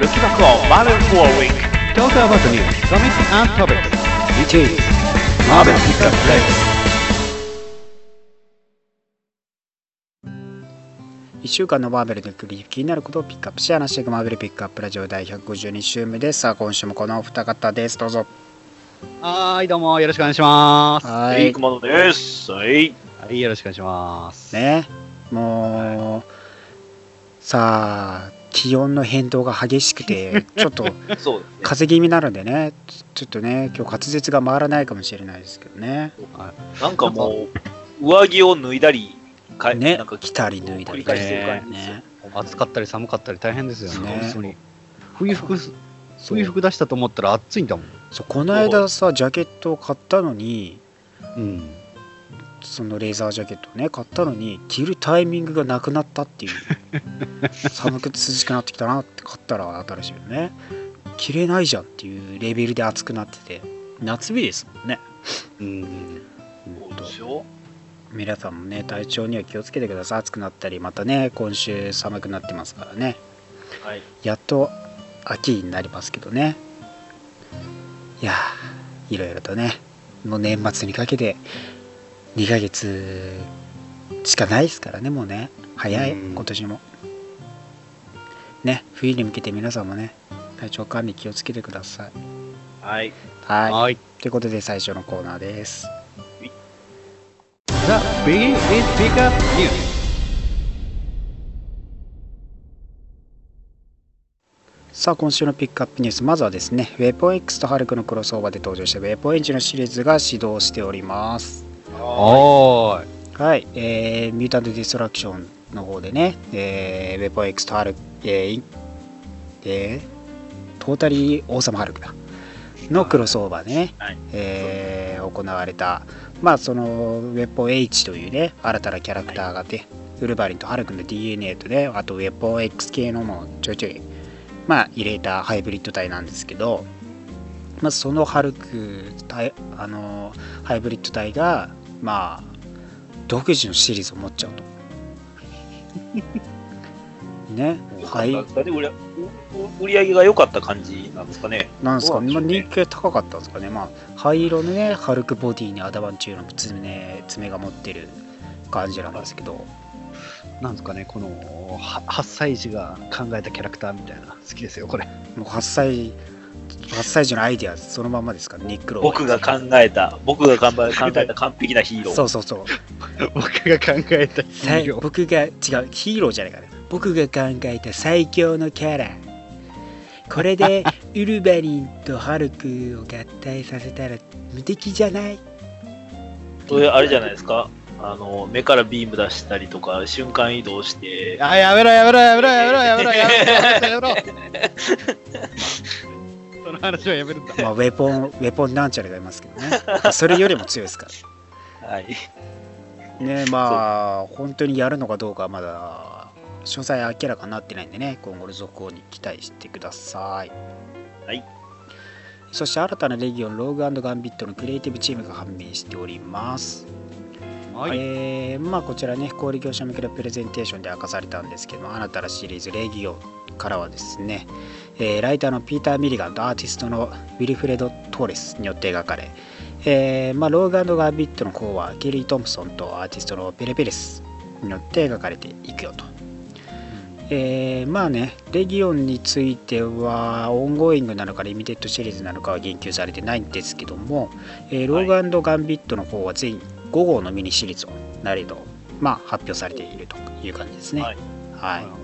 Looking back on Marvel for a week. Talk about the news, comics and topics. Which is Marvel Pickup Play. 1週間のマーベルで気になることをピックアップし話していくマーベルピックアップラジオ第152週目ですさあ今週もこのお二方ですどうぞはーい、どうもよろしくお願いします。はははいい、熊野です。はい。い、よろしくお願いします。ねもうさあ気温の変動が激しくて ちょっと。風邪気味なのでねちょっとね今日滑舌が回らないかもしれないですけどねなんかもう、上着を脱いだり、かねなんか着たり脱いだり繰り返してる感じですよね暑かったり寒かったり大変ですよね。ね本当に。冬服、冬服出したと思ったら暑いんだもん。そうこの間さジャケットを買ったのにうん。そのレーザージャケットをね買ったのに着るタイミングがなくなったっていう。寒くて涼しくなってきたなって買ったら新しいよね。着れないじゃんっていうレベルで暑くなってて。夏日ですもんね。うん。そうですよ。皆さんもね体調には気をつけてください。暑くなったりまたね今週寒くなってますからね。はい。やっと秋になりますけどね。いやーいろいろとねもう年末にかけて2ヶ月しかないですからねもうね。早いうん。今年も。ね冬に向けて皆さんもね体調管理気をつけてください。はい。はい。はい。ということで最初のコーナーです。The Biggie is Pickup News. さあ今週のピックアップニュース。まずはですねウェポン X とハルクのクロスオーバーで登場したウェポンエンジンのシリーズが始動しておりますはーい。はい、えー、ミュータント・ディストラクションの方でね、えー、ウェポン X とハルク、えーいえートータリー・オーサム・ハルクだ。のクロスオーバーでね、はい。えー行われた、まあ、そのウェポン H というね、新たなキャラクターがあって、ウルヴァリンとハルクの DNA とね、あとウェポン X 系のもちょいちょい、まあ、入れたハイブリッド体なんですけど、まあ、そのハルク体、あのハイブリッド体が、まあ、独自のシリーズを持っちゃうと。ね、はい。売り上げが良かった感じなんですかね。なんですか？ね、まあ、人気が高かったんですかね。まあ、灰色のね、ハルクボディにアダバンチューの爪爪が持ってる感じなんですけど、なんですかね、このは8歳児が考えたキャラクターみたいな、好きですよ、これ。もう8歳、初最初のアイディアそのままですか？ら、ニックロー僕が考えた、僕が考えた完璧なヒーロー。そうそうそう。僕が考えたヒーロー。僕が違う、ヒーローじゃないから。僕が考えた最強のキャラ。これで ウルヴァリンとハルクを合体させたら無敵じゃないそれあれじゃないですか？あの目からビーム出したりとか瞬間移動してあやめろやめろやめろやめろやめろやめろ やめろその話はやめるんだ。まあ、ウェポン、ウェポンなんちゃらがいますけどね。それよりも強いですから。はい。ねまあ本当にやるのかどうかはまだ詳細明らかになってないんでね今後の続報に期待してくださいはいそして新たなレギオンローグガンビットのクリエイティブチームが判明しております、はい。えーまあこちらね小売業者向けのプレゼンテーションで明かされたんですけども新たなシリーズレギオンからはですね、えーライターのピーター・ミリガンとアーティストのウィルフレド・トーレスによって描かれ、えーまあ、ローガンガービットの方はケリー・トンプソンとアーティストのペレペレスによって描かれていくよと。えーまあね、レギオンについては ongoing なのか limited series なのかは言及されてないんですけども、えーローグアンドガンビットの方は全5号のミニシリーズをなれど、まあ、発表されているという感じですね。はいはい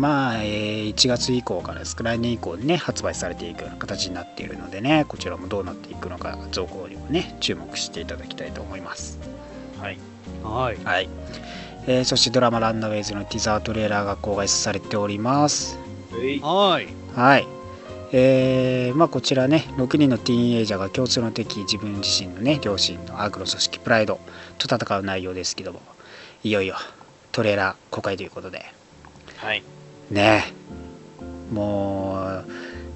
まあ、えー1月以降からですか来年以降にね発売されていくような形になっているのでねこちらもどうなっていくのか続報にもね注目していただきたいと思いますはい。はい。はい、えーそしてドラマ「ランナウェイズ」のティザートレーラーが公開されておりますはい。はい。はいえーまあこちらね6人のティーンエイジャーが共通の敵自分自身のね両親のアグロ組織プライドと戦う内容ですけどもいよいよトレーラー公開ということではい。ねえも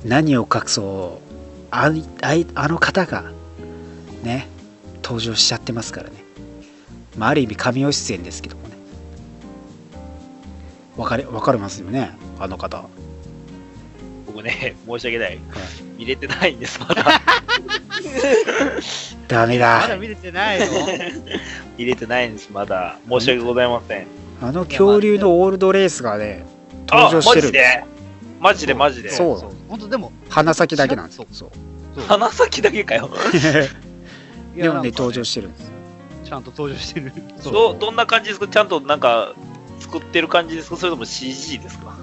う何を隠そうあいあいあの方がね登場しちゃってますからね、まあ、ある意味神尾出演ですけどもねわかりわかりますよねあの方僕ね、申し訳ない。見れてないんです、まだ。ダメだまだ見れてないの？見れてないんです、まだ。申し訳ございません。あの恐竜のオールドレースがねあ登場してる。マジで？マジでマジで。そう。そう。本当でも、す鼻先だけなんですそう。そう。鼻先だけかよ。でもね登場してるんですちゃんと登場してる。そ うどどんな感じですか？ちゃんとなんか作ってる感じですか？それとも CG ですか？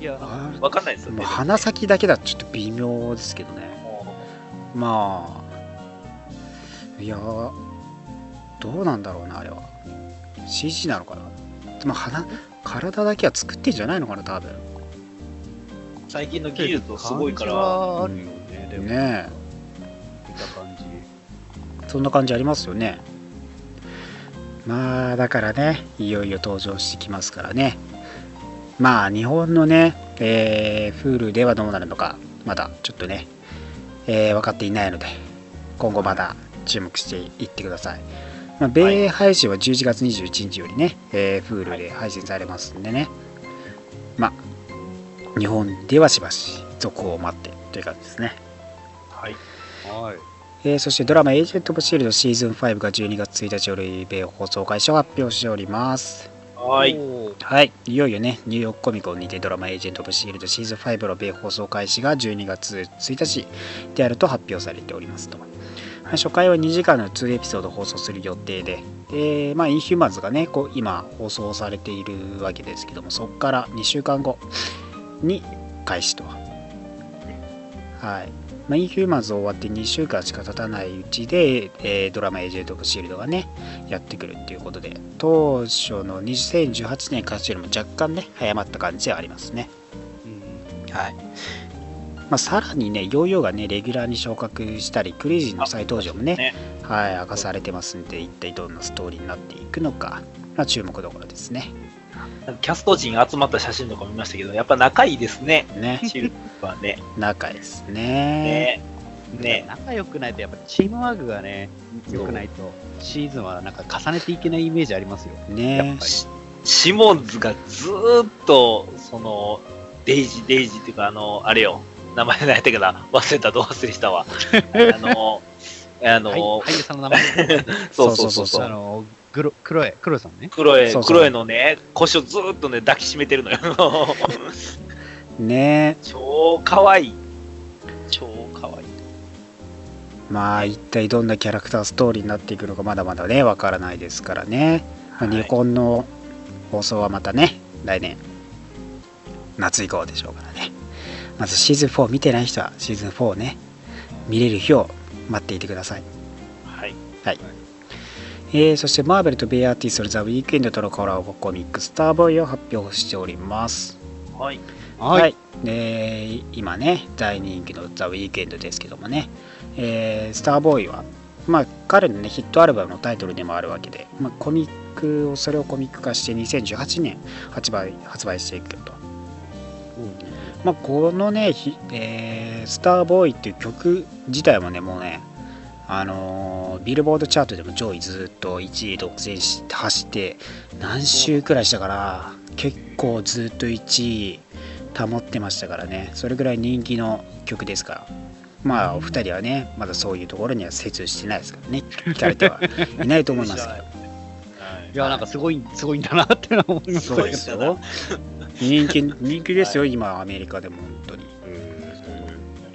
いや、あわかんないですよね。もう鼻先だけだとちょっと微妙ですけどね。まあいやーどうなんだろうなあれは。CG なのかな？でも鼻体だけは作ってんじゃないのかな多分。最近の技術すごいから。あるよね、でも、ね見た感じ。えそんな感じありますよね。まあだからねいよいよ登場してきますからね。まあ日本のね、えー、Hulu ではどうなるのかまだちょっとね、えー分かっていないので今後まだ注目していってください、まあ、米配信は11月21日よりね、えー Hulu で配信されますんでね、まあ日本ではしばし続報を待ってという感じですね。はい。はい。えーそしてドラマ「エージェント・オブ・シールド」シーズン5が12月1日より米放送開始を発表しております。はい。はい。いよいよねニューヨークコミコンにてドラマ「エージェント・オブ・シールド」シーズン5の米放送開始が12月1日であると発表されておりますと、まあ初回は2時間の2エピソード放送する予定で、えーまあ、インヒューマンズがねこう今放送されているわけですけどもそこから2週間後に開始と。はい。まあ、インヒューマンズ終わって2週間しか経たないうちで、えードラマ「エージェント・オブ・シールド」がねやってくるっていうことで当初の2018年開始よりも若干ね早まった感じはありますね。うん。はい、まあ、さらにねヨーヨーがねレギュラーに昇格したりクレイジーの再登場もねねはい明かされてますんで一体どんなストーリーになっていくのか、まあ、注目どころですねキャスト陣集まった写真とか見ましたけど、やっぱ仲いいですね。ねシルバーね。仲ですねね。ね。仲良くないと、やっぱチームワークがね、良くないと、シーズンはなんか重ねていけないイメージありますよ。やっねぱり。シシモンズがずーっと、その、デイジー、デイジーっていうか、あの、あれよ、名前何やったかな忘れた、どう忘れしたわ。あの、あの、はい俳優さんの名前、そうそうそうそう。あの、グロ、クロエ、クロエさんね。クロエ、そうそうクロエのね、腰をずーっとね、抱きしめてるのよ。ね超かわいい。超かわいい。まあ一体どんなキャラクターストーリーになっていくのかまだまだねわからないですからね、まあはい日本の放送はまたね来年夏以降でしょうからねまずシーズン4見てない人はシーズン4をね。見れる日を待っていてください。はい。えーそしてマーベルとベイアーティストのザ・ウィークエンドとのコラボコミックスターボーイを発表しております。はい。はい。で今ね大人気のザ・ウィークエンドですけどもね、えースターボーイはまあ彼のねヒットアルバムのタイトルでもあるわけで、まあ、コミックをそれをコミック化して2018年発売発売していくと、まあ、このね、ひえースターボーイっていう曲自体もねもうねあのービルボードチャートでも上位ずっと1位独占して走って何週くらいしたから結構ずっと1位保ってましたからね。それぐらい人気の曲ですから。まあお二人はねまだそういうところには精通してないですからね。聞かれてはいないと思いますけど。いや、なんかすごい、すごいんだなってのは思います。そうですよ人気人気ですよ、今アメリカでも本当に。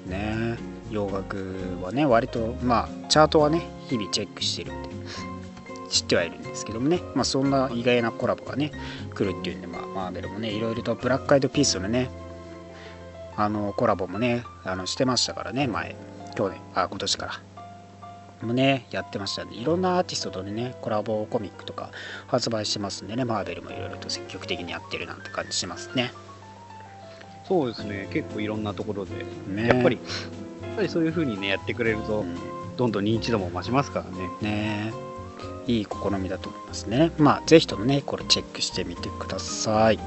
ね。洋楽はね割とまあチャートはね日々チェックしてるんで。知ってはいるんですけどもね。まあそんな意外なコラボがね来るっていうんでまあマーベルもねいろいろとブラックアイドピースのねあのコラボもねあのしてましたからね前去年あ今年からもねやってましたんでいろんなアーティストとねコラボコミックとか発売してますんでねマーベルもいろいろと積極的にやってるなんて感じしますねそうですね。結構いろんなところで。ねやっぱり、やっぱりそういう風にね、やってくれると、うんどんどん認知度も増しますからね。ねいい試みだと思いますねまあぜひともねこれチェックしてみてください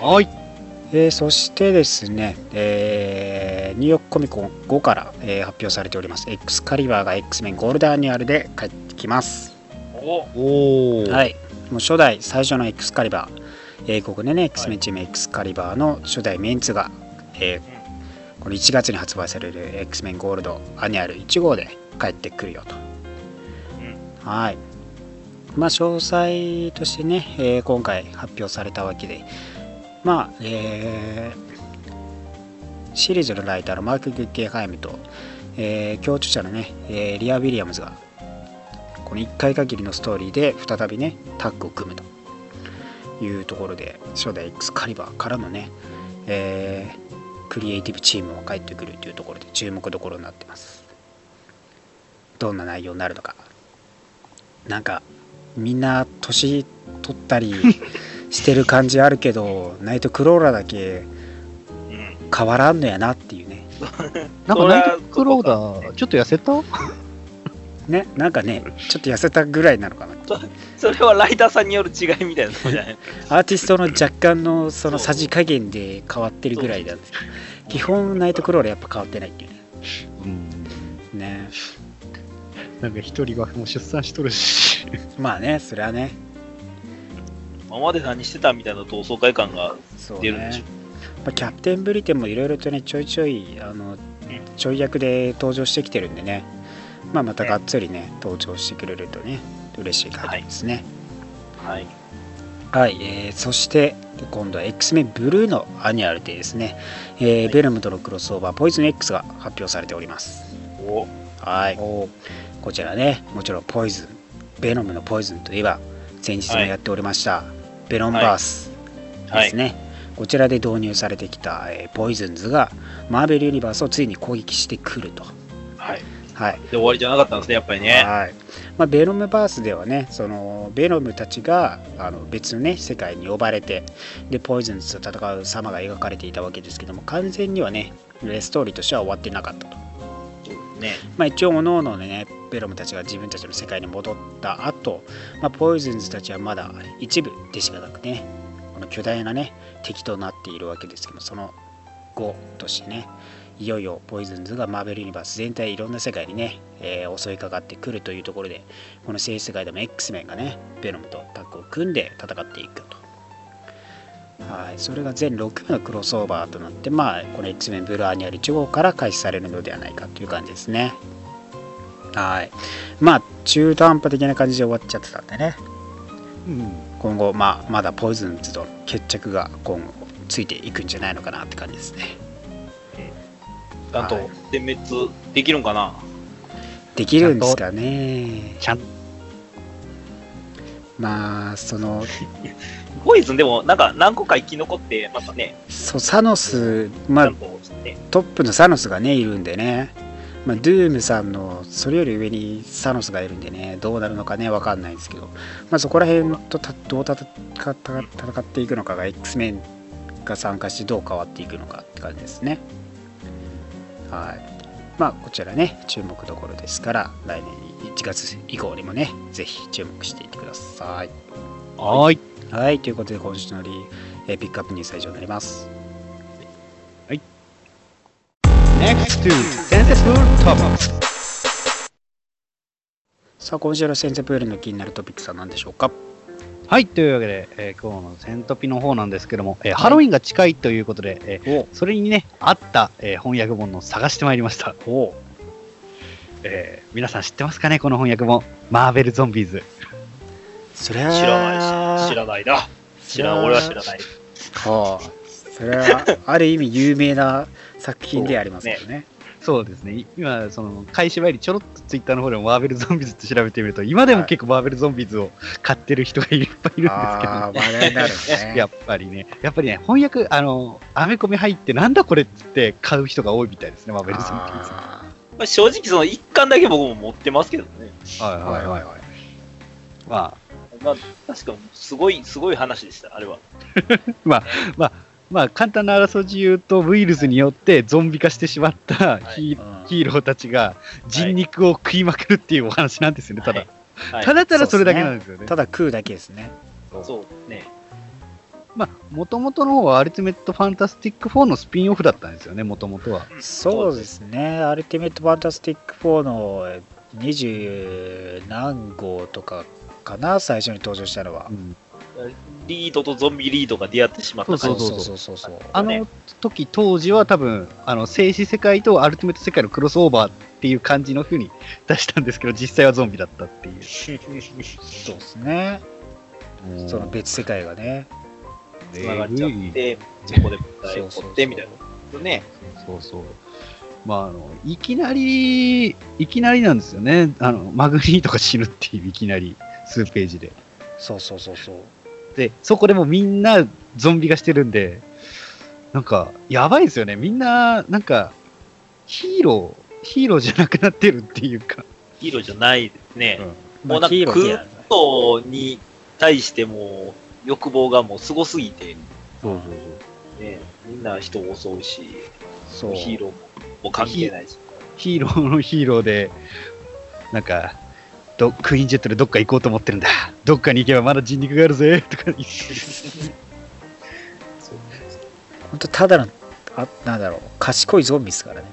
はい。えーそしてですね、えーニューヨークコミコン5から、えー発表されております X カリバーが X メンゴールドアニュアルで帰ってきますおおー。。はいいもう初代最初の X カリバー英国でね X メンチーム X カリバーの初代メンツが、えーこの1月に発売される X-Men ゴールドアニュアル1号で帰ってくるよと。はい。まあ、詳細としてね、えー今回発表されたわけで、まあ、えーシリーズのライターのマーク・グッゲンハイムと、えー共著者のね、えーリア・ウィリアムズが、この1回限りのストーリーで再びね、タッグを組むというところで、初代 X カリバーからのね、えークリエイティブチームが帰ってくるというところで注目どころになってます。どんな内容になるのか。なんか、みんな年取ったり してる感じあるけど、ナイトクローラーだけうん。変わらんのやなっていうね。なんかナイトクローダー、ちょっと痩せた？ね、なんかね、ちょっと痩せたぐらいなのかな。それはライターさんによる違いみたいなじゃない？アーティストの若干のそのさじ加減で変わってるぐらいなんですけど基本ナイトクローラーやっぱ変わってないっていうね。うん。ねなんか一人はもう出産しとるし。まあね、それはね、今まで何してたみたいな同窓会感が出るんでしょ？ね。まあ、キャプテンブリテンもいろいろとね、ちょいちょい、あの、ちょい役で登場してきてるんでね、まあまたがっつりね、登場してくれるとね、嬉しい限りですね。はい。はい、えーそして今度は X メンブルーのアニュアルでですね、えーベルムとのクロスオーバーポイズン X が発表されております。お。はい、こちらね、もちろんポイズン、ベノムのポイズンといえば、先日もやっておりました、ベノンバースはいです。ね、こちらで導入されてきた、えーポイズンズがマーベルユニバースをついに攻撃してくると。はい。はい、で終わりじゃなかったんですね、やっぱりね。はいまあ、ベノムバースではねそのベノムたちがあの別のね世界に呼ばれてでポイズンズと戦う様が描かれていたわけですけども完全にはねストーリーとしては終わってなかったと、ね。まあ、一応各々のねベノムたちが自分たちの世界に戻った後、まあポイズンズたちはまだ一部でしかなくねこの巨大なね敵となっているわけですけどその後としてねいよいよポイズンズがマーベルユニバース全体いろんな世界にね、えー襲いかかってくるというところでこの正世界でも X メンがねベノムとタッグを組んで戦っていくと。はいそれが全6名のクロスオーバーとなってまあこの X メンブルーアニアル1号から開始されるのではないかという感じですね。はい。まあ中途半端的な感じで終わっちゃってたんでね。うん。今後、まあ、まだポイズンズとの決着が今後ついていくんじゃないのかなって感じですね。ちゃんとはい。点滅できるんかな？できるんですかね。ちゃんまあその ポイズンでもなんか何個か生き残って、またね、そうサノス、ちまあトップのサノスがねいるんでね、まあ、ドゥームさんのそれより上にサノスがいるんでねどうなるのかねわかんないですけど、まあ、そこら辺とたどう戦っていくのかが X メンが参加してどう変わっていくのかって感じですね。はい。まあこちらね注目どころですから来年1月以降にもねぜひ注目していってください。はーい。はい。ということで今週のリえーピックアップニュースは以上になります Next to Sensible Topics。さあ今週の先生プールの気になるトピックスは何でしょうか？はい、というわけで、えー今日のセントピの方なんですけども、えーハロウィンが近いということで、えーおそれにね、合った、えー翻訳本を探してまいりました。おえー皆さん知ってますかね、この翻訳本。マーベル・ゾンビーズ。それは知らないし、知らないな。知らん、俺は知らない。はあそれはある意味有名な作品でありますよね。そうですね、い今、その、開始前にちょろっとツイッターの方でもマーベル・ゾンビーズって調べてみると、今でも結構マーベル・ゾンビーズを買ってる人がいっぱいいるんですけど、ああ話題になるね。やっぱりね、やっぱりね、翻訳、あの、アメコミ入って、なんだこれって買う人が多いみたいですね、マーベル・ゾンビーズ。あまあ、正直その一巻だけ僕も持ってますけどね。はいーはいはいはい。まあ、まあ、確かにすごい、すごい話でした、あれは。まあ、簡単なあらすじ言うと、ウイルスによってゾンビ化してしまったヒ,、ーローたちが人肉を食いまくるっていうお話なんですよね、ただ。はい。はい。ただただそれだけなんですよね。ただ食うだけですね。そうね。まあ、もともとの方はアルティメット・ファンタスティック4のスピンオフだったんですよね、もともとは。そうですね。アルティメット・ファンタスティック4の20何号とかかな最初に登場したのは。うんリードとゾンビリードが出会ってしまったそう感じそうそうそうそうあねの時当時は多分、あの、静止世界とアルティメット世界のクロスオーバーっていう感じの風に出したんですけど、実際はゾンビだったっていう。そうですねその別世界がねつながっちゃって、そこで舞台を起こってみたいなね。そうそう。まあ、あの、いきなり、いきなりなんですよね。あの、マグニートが死ぬっていう、いきなり、数ページで。そうそうそうそうで、そこでもうみんなゾンビ化してるんで、なんか、やばいですよね。みんな、なんか、ヒーロー、ヒーローじゃなくなってるっていうか。ヒーローじゃないですね。うんもうなんか、クートに対しても欲望がもうすごすぎて、そうそうね、みんな人を襲うし、そうヒーローも関係ないし。ヒーローのヒーローで、なんか、どクイーンジェットでどっか行こうと思ってるんだ。どっかに行けばまだ人肉があるぜ、とか言って。本当ただのあなんだろう賢いゾンビですからね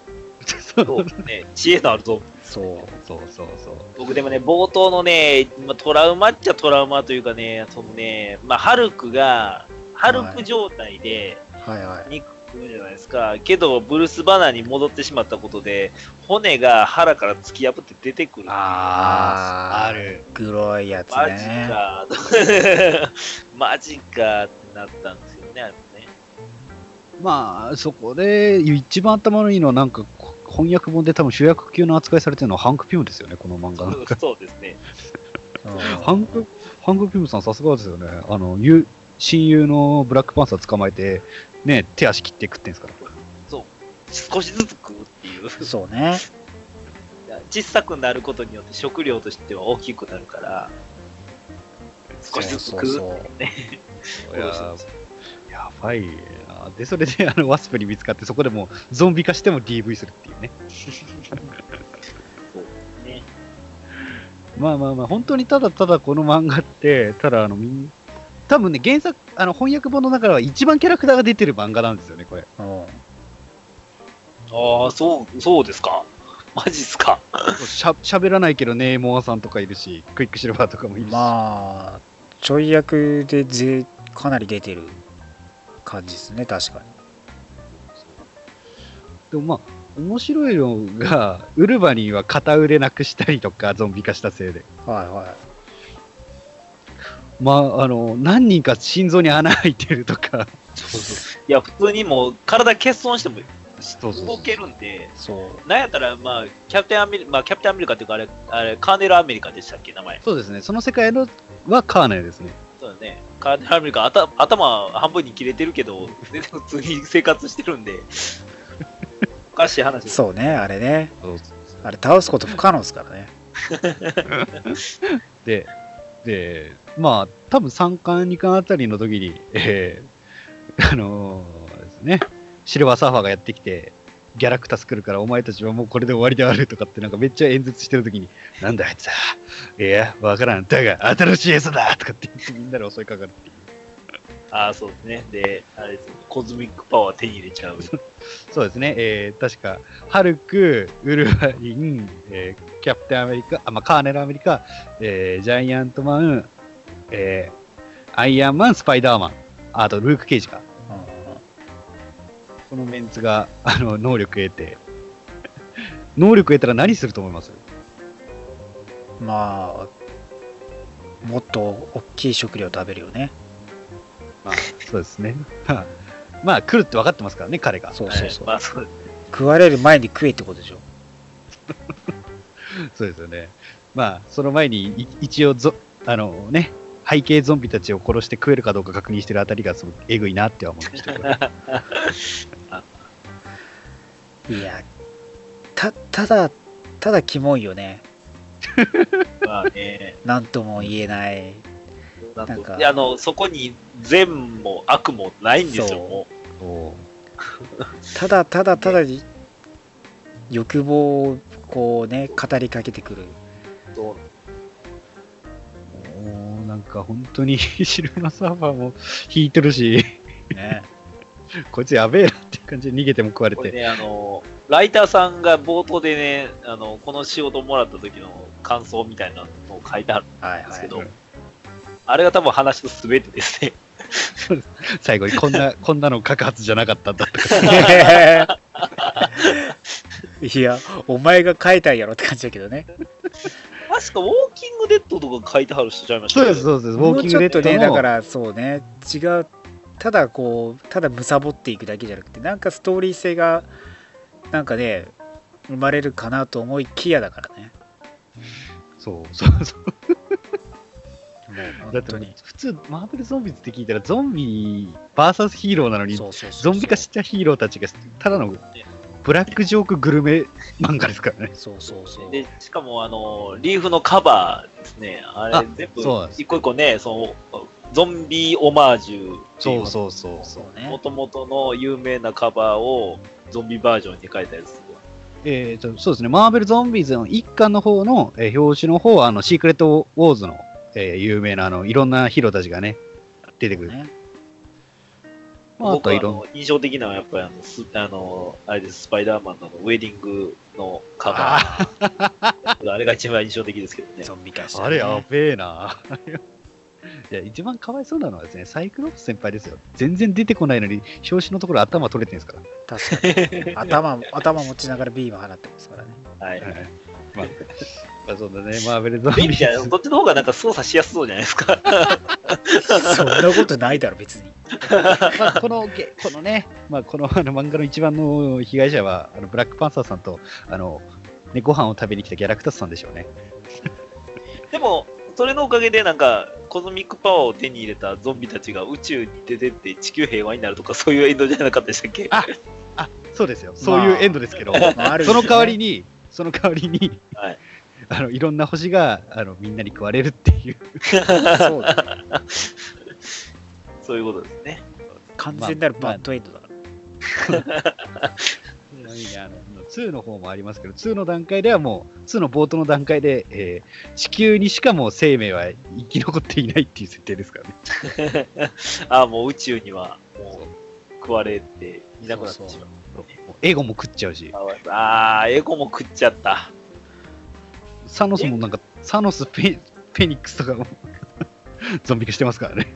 そうね、知恵のあるゾンビ。そうそうそうそう。僕でもね、冒頭のね、まあトラウマっちゃトラウマというかね、そのね、まあ、ハルクが、ハルク状態ではいはい肉じゃないですか。けど、ブルース・バナーに戻ってしまったことで、骨が腹から突き破って出てくる。あーある。黒いやつマジねか。マジかってなったんですよね、あれね。まあ、そこで一番頭のいいのは、なんか、こ翻訳本で多分主役級の扱いされてるのはハンク・ピムですよね、この漫画なんか。そうですね。うんハンク、ハンク・ピムさんさすがですよね。あの、ゆ親友のブラックパンサー捕まえて、ね、手足切って食ってんすから。そう。少しずつ食うっていう。そうね 小さくなることによって食料としては大きくなるから、少しずつ食うそうそういややばいな。で、それであのワスプに見つかって、そこでもうゾンビ化しても DV するっていうね。そうね。まあまあまあ、本当にただただこの漫画って、ただあの、みん多分ね、原作、あの翻訳本の中では一番キャラクターが出てる漫画なんですよね、これ。うんああ、そう、そうですか。マジっすか。しゃ喋らないけどね、モアさんとかいるし、クイックシルバーとかもいるし。まあちょい役でぜかなり出てる感じですね確かにでもまあ、面白いのが、ウルヴァリンは片腕なくしたりとか、ゾンビ化したせいで。はいはいまあ、あの、何人か心臓に穴開いてるとか。いや、普通にもう体欠損してもそうそう動けるんで、そうなんやったら、まあ、キャプテンアメリカ、まあ、キャプテンアメリカっていうか、あれ、あれ、カーネルアメリカでしたっけ、名前。そうですね、その世界のはカーネルですね。そうだね。カーネルアメリカ、頭頭半分に切れてるけど、全然普通に生活してるんで、おかしい話。そうねあれねそうあれ倒すこと不可能ですからね で、で、まあ、多分3巻、2巻あたりの時に、えー、あのーですね、シルバーサーファーがやってきて、ギャラクタス来るから、お前たちはもうこれで終わりであるとかって、なんかめっちゃ演説してる時に、なんだあいつは、いや、わからん、だが、新しい餌だとかって言ってみんなで襲いかかるっていう。ああ、そうですね。で、あれですねコズミックパワー手に入れちゃう。そうですね、えー、確か、ハルク、ウルヴァリン、えー、キャプテンアメリカ、あまあ、カーネルアメリカ、えー、ジャイアントマン、えー、アイアンマン、スパイダーマン、あとルーク・ケイジか。このメンツが、あの、能力得て、能力得たら何すると思います？まあもっと大きい食料食べるよねまあ、そうですね。まあ、来るって分かってますからね、彼が。そうそうそう、まあ、そう食われる前に食えってことでしょ そうですよね。まあ、その前に、い一応ゾ、あのね、背景ゾンビたちを殺して食えるかどうか確認してるあたりがすごくえぐいなっては思いましたけど。いやたただただキモいよね。まあね。なんとも言えない。なんか。あの、そこに善も悪もないんですよ、もそう。ただただただ欲望をこうね語りかけてくる。う。そうもうなんか本当にシルバーサーファーも引いてるし、ね こいつやべえなっていう感じで逃げても食われて。これね、あの、ライターさんが冒頭でね、あの、この仕事もらった時の感想みたいなのを書いてあるんはいはいですけど、あれが多分話の全てですね。最後にこんな、こんなの書くはずじゃなかったんだとか。いや、お前が書いたんやろって感じだけどね。確か、ウォーキングデッドとか書いてはる人ちゃいましたそうです、そうです。ウォーキングデッドね、だかの、らそうね、違う、ただこう、ただむさぼっていくだけじゃなくて、なんかストーリー性が、なんかね、生まれるかなと思いきやだからね。そうそうそう。もうだって本当に。普通、マーベルゾンビズって聞いたら、ゾンビ VS ヒーローなのに、そうそうそうゾンビ化したヒーローたちが、ただのブラックジョークグルメ漫画ですからね。そうそうそう。で、しかも、あの、リーフのカバーですね。あれあ、全部一個一個ね、その、ゾンビオマージュっていうそうそうそうそう。も。ともとの有名なカバーをゾンビバージョンに変えたやつ。えーと、そうですね、マーベルゾンビーズの一巻の方の、えー表紙の方は、あの、シークレットウォーズの、えー有名な、あの、いろんなヒーローたちがね、出てくる。ねまあ、あ僕はいあとろんの印象的なのはやっぱりあの、スあの、あれです、スパイダーマンのウェディングのカバー。あれが一番印象的ですけどね。ゾンビ化した、ね。あれやべえな。いや、一番かわいそうなのはですね、サイクロプス先輩ですよ。全然出てこないのに、表紙のところ頭取れてるんですから。確かに。頭、頭持ちながらビーム放ってますからね。はい。はいまあ、まあ、そんなね、マーベルゾンビ便利じゃないどっちの方がなんか操作しやすそうじゃないですか。そんなことないだろ、別に。まあ、このゲ、このね、まあ、このあの漫画の一番の被害者は、あのブラックパンサーさんと、あの、ね、ご飯を食べに来たギャラクタスさんでしょうね。でも、それのおかげでなんか、コズミックパワーを手に入れたゾンビたちが宇宙に出てって地球平和になるとか、そういうエンドじゃなかったでしたっけ？ああ、そうですよ。そういうエンドですけど、まあその代わりに、その代わりに、はいあのいろんな星があのみんなに食われるっていう。そうだ。そういうことですね。完全なるバッドエンドだから。ちなみにあの2の方もありますけど、2の段階ではもう、2の冒頭の段階で、えー地球にしかもう生命は生き残っていないっていう設定ですからね。ああ、もう宇宙にはもう食われていなくなってしまう。もうエゴも食っちゃうし、ああ、エゴも食っちゃった。サノスもなんか、サノスペ、ペニックスとかも ゾンビ化してますからね。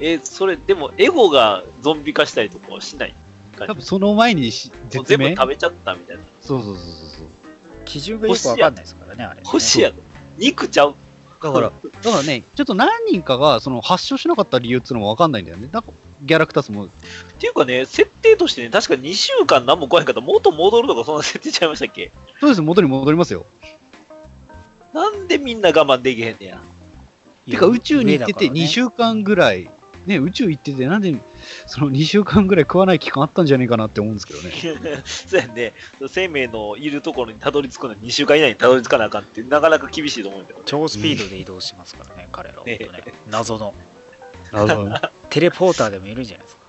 えそれ、でも、エゴがゾンビ化したりとかはしない？多分その前にし絶全部命食べちゃったみたいな。そうそうそうそうそう。基準がよくわかんないですからね、あれ、ね。星やろ。肉ちゃう？だから、だからね、ちょっと何人かがその発症しなかった理由っていうのもわかんないんだよね。なんかギャラクタスも、っていうかね、設定としてね、確か2週間何も来へんかったら元戻るとかそんな設定ちゃいましたっけ？そうです、元に戻りますよ。なんでみんな我慢できへんねや。てか宇宙に行ってて2週週間ぐらい、ね、宇宙行ってて、なんでその2週間ぐらい食わない期間あったんじゃねえかなって思うんですけどね。そうやんね。生命のいるところにたどり着くのに2週間以内にたどり着かなあかんって、なかなか厳しいと思うんだけど。超スピードで移動しますからね、彼らは、ね。謎の。あのテレポーターでもいるんじゃないですか。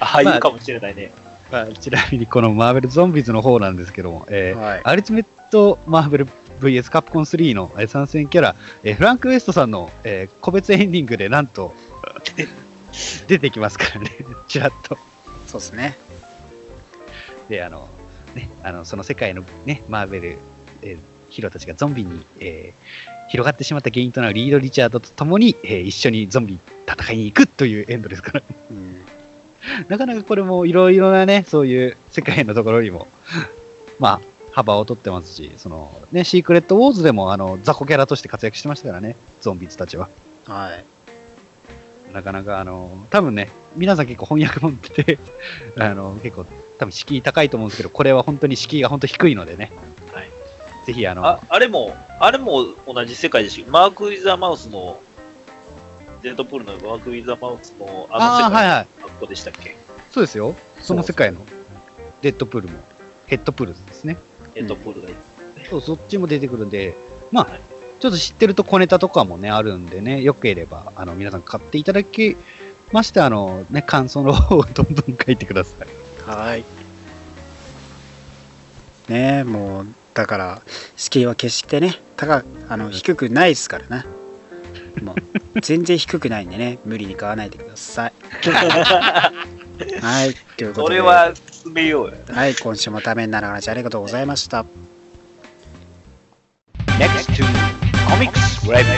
ああ、いるかもしれないね。まあ、ちなみにこのマーベルゾンビズの方なんですけども、えーはい。アルティメットマーベル VS カプコン3のえー参戦キャラ、えーフランク・ウエストさんの、えー個別エンディングでなんと 出てきますからね、ちらっと。そうですね。で、あの、ね、あのその世界のね、マーベル、えーヒーローたちがゾンビに、えー広がってしまった原因となるリード・リチャードと共に、えー一緒にゾンビ戦いに行くというエンドですから、うん。なかなかこれもいろいろなね、そういう世界のところにも、まあ、幅を取ってますし、そのね、シークレット・ウォーズでもあの雑魚キャラとして活躍してましたからね、ゾンビズたちは。はい。なかなか、あの、多分ね、皆さん結構翻訳持ってて、あの、結構多分敷居高いと思うんですけど、これは本当に敷居が本当低いのでね、はい。ぜひあの、ああれも、あれも同じ世界でしマーク・ウィザーマウスの、デッドプールのマーク・ウィザーマウスのあのああー、はい世界はい。の格好でしたっけ、そうですよ。その世界のデッドプールも、ヘッドプールですね。デッドプールがいそう、そっちも出てくるんで、まあ、はいちょっと知ってると小ネタとかもね、あるんでね、よければ、あの、皆さん買っていただきまして、あの、ね、感想の方をどんどん書いてください。はい。ねえ、もう、だから、敷居は決してね、高く、あの、低くないですからね。もう、全然低くないんでね、無理に買わないでください。はい、ということで。は進めようよ。はい、今週もためになる話ありがとうございました。Next to Comics Web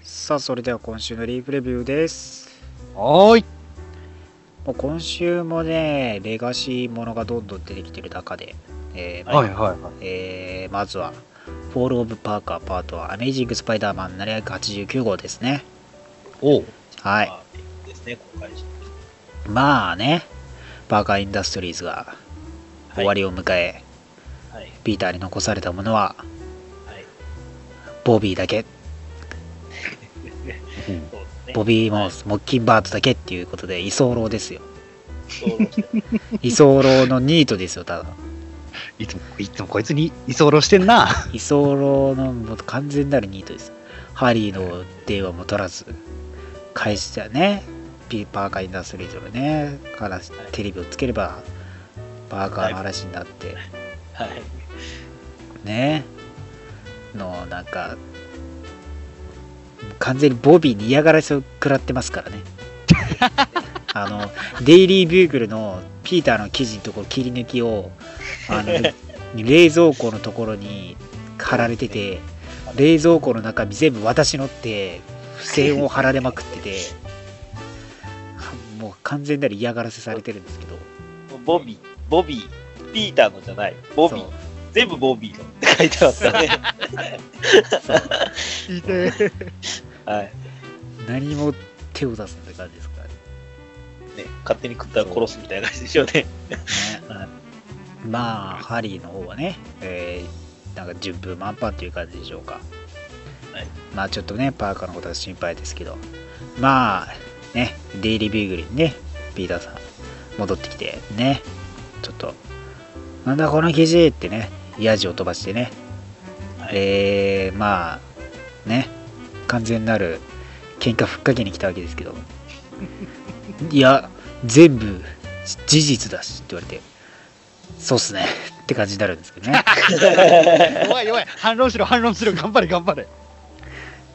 さあそれでは今週のリーフレビューです。はい。もう今週もねレガシーものがどんどん出てきてる中で、えー、はいはいはい、えー、まずは「フォール・オブ・パーカー」パートは「アメイジング・スパイダーマン789号」ですね。おはい。ですね公開まあねパーカー・インダストリーズが終わりを迎え、はい。ピーターに残されたものははい。ボビーだけ。そうですね。ボビー・モはい。ース、モッキンバードだけっていうことで居候ですよ。居候のニートですよただ。いつも、いつもこいつに居候してんな。居候のもう完全なるニートです。ハリーの電話も取らず返したねピーパーカーインダストリートのね話テレビをつければパーカーの話になってはい。ね。のなんか完全にボビーに嫌がらせを食らってますからね。あのデイリービューグルのピーターの記事のところ切り抜きをあの 冷蔵庫のところに貼られてて冷蔵庫の中身全部私のって付箋を貼られまくってては もう完全なる嫌がらせされてるんですけど。ボビー、ボビー、ピーターのじゃない、ボビー。全部ボビーのって書いてますからね。いて。はい。何も手を出すって感じですか？らねね、勝手に食ったら殺すみたいな感じでしょうね。ね。はい。まあハリーの方はね、えーなんか順風満帆という感じでしょうか、はい。まあちょっとねパーカーのことは心配ですけど。まあねデイリービーグルにねピーターさん戻ってきてねちょっとなんだこの記事ってねヤジを飛ばしてね、はいえーまあね完全なる喧嘩ふっかけに来たわけですけど いや全部事実だしって言われてそうっすねって感じになるんですけどね 弱い弱い。反論しろ、反論しろ。頑張れ、頑張れ。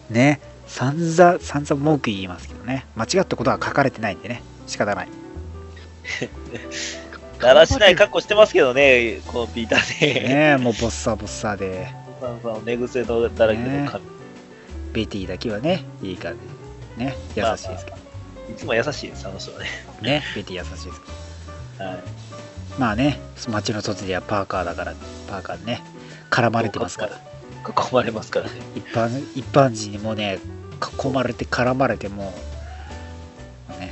ね散々散々文句言いますけどね間違ったことは書かれてないんでね仕方ない だらしない格好してますけどね、このピーターね。ねもうボッサボッサで寝癖のだらけの髪。ベティだけはねいい感じね優しいですけどいつも優しいです、あの人はね。ねベティ優しいですけどはい。まあね街の外ではパーカーだからパーカーにね絡まれてますから囲まれますからね。一般一般人にもね囲まれて絡まれてもね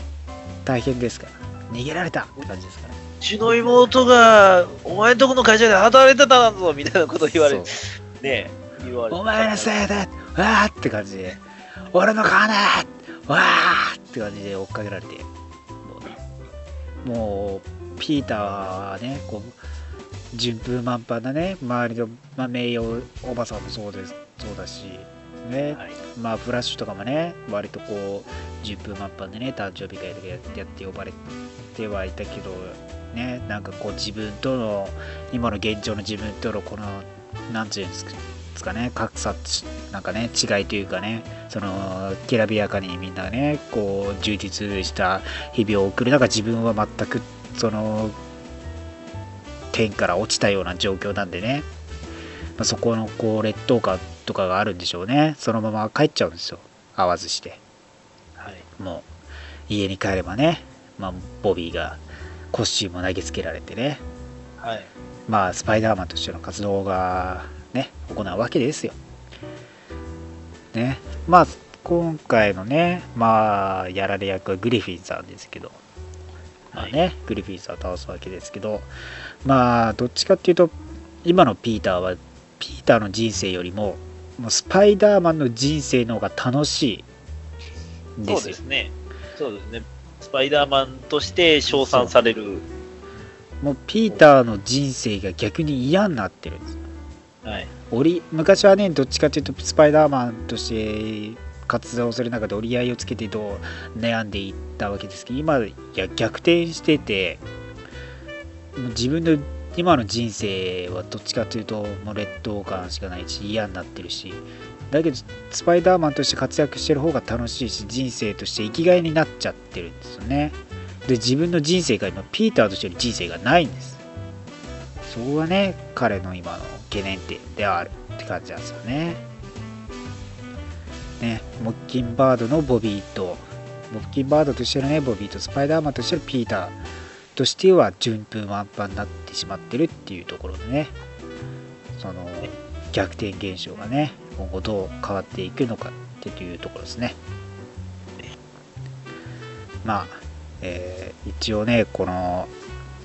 大変ですから逃げられたって感じですからうちの妹が、お前んとこの会社で働いてたんだぞみたいなこと言われて、ね言われて。お前のせいでわーって感じで俺の金わーって感じで追っかけられてもうピーターはねこう順風満帆なね周りの、まあ、名誉おばさんもそうですそうだしねはい。まあフラッシュとかもね割とこう順風満帆でね誕生日会とかやって呼ばれてはいたけどねなんかこう自分との今の現状の自分とのこのなんていうんですかね格差なんかね違いというかねそのきらびやかにみんなねこう充実した日々を送る。中自分は全くその天から落ちたような状況なんでね、まあ、そこのこう劣等感とかがあるんでしょうね。そのまま帰っちゃうんですよ。会わずして。はい。もう家に帰ればね、まあ、ボビーがコスチュームを投げつけられてね。はい。まあスパイダーマンとしての活動がね行うわけですよ。ね。まあ今回のねまあやられ役はグリフィンさんですけど。まあね、グリフィンさんを倒すわけですけど。まあどっちかっていうと今のピーターはピーターの人生よりももうスパイダーマンの人生の方が楽しいんでそうすよですね。そうですね。スパイダーマンとして称賛される。もうピーターの人生が逆に嫌になってるんですはい。折り昔はねどっちかっていうとスパイダーマンとして活動する中で折り合いをつけてどう悩んでいったわけですけど今いや逆転してて自分の今の人生はどっちかというともう劣等感しかないし嫌になってるしだけどスパイダーマンとして活躍してる方が楽しいし人生として生きがいになっちゃってるんですよね。で自分の人生が今ピーターとしての人生がないんです。そこがね彼の今の懸念点であるって感じなんですよね。ねモッキンバードのボビーとモッキンバードとしてのねボビーとスパイダーマンとしてのピーターとしては順風満帆になってしまってるっていうところでねその逆転現象がね今後どう変わっていくのかっていうところですね。まあ、えー一応ねこの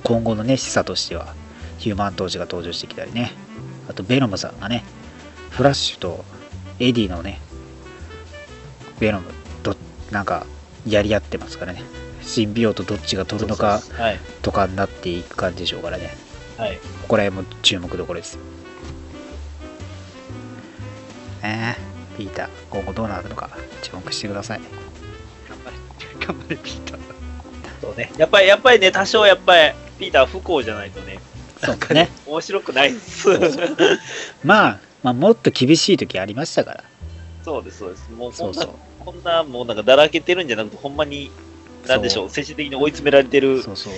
今後のね示唆としてはヒューマントーチが登場してきたりね。あとベノムさんがねフラッシュとエディのねベノムどなんかやり合ってますからね。シンビオとどっちが取るのか。とかになっていく感じでしょうからね。はい。ここら辺も注目どころです。よねえピーター今後どうなるのか注目してください頑張れ、頑張れ、ピーター。そうね。やっぱり、やっぱりね、多少やっぱり、ピーター不幸じゃないとね、そうね面白くないです。まあ、まあもっと厳しい時ありましたからそうです、そうです。もうこんな、そうそうこんな、もうなんかだらけてるんじゃなくて、ほんまに、なんでしょう、精神的に追い詰められてる、そうそう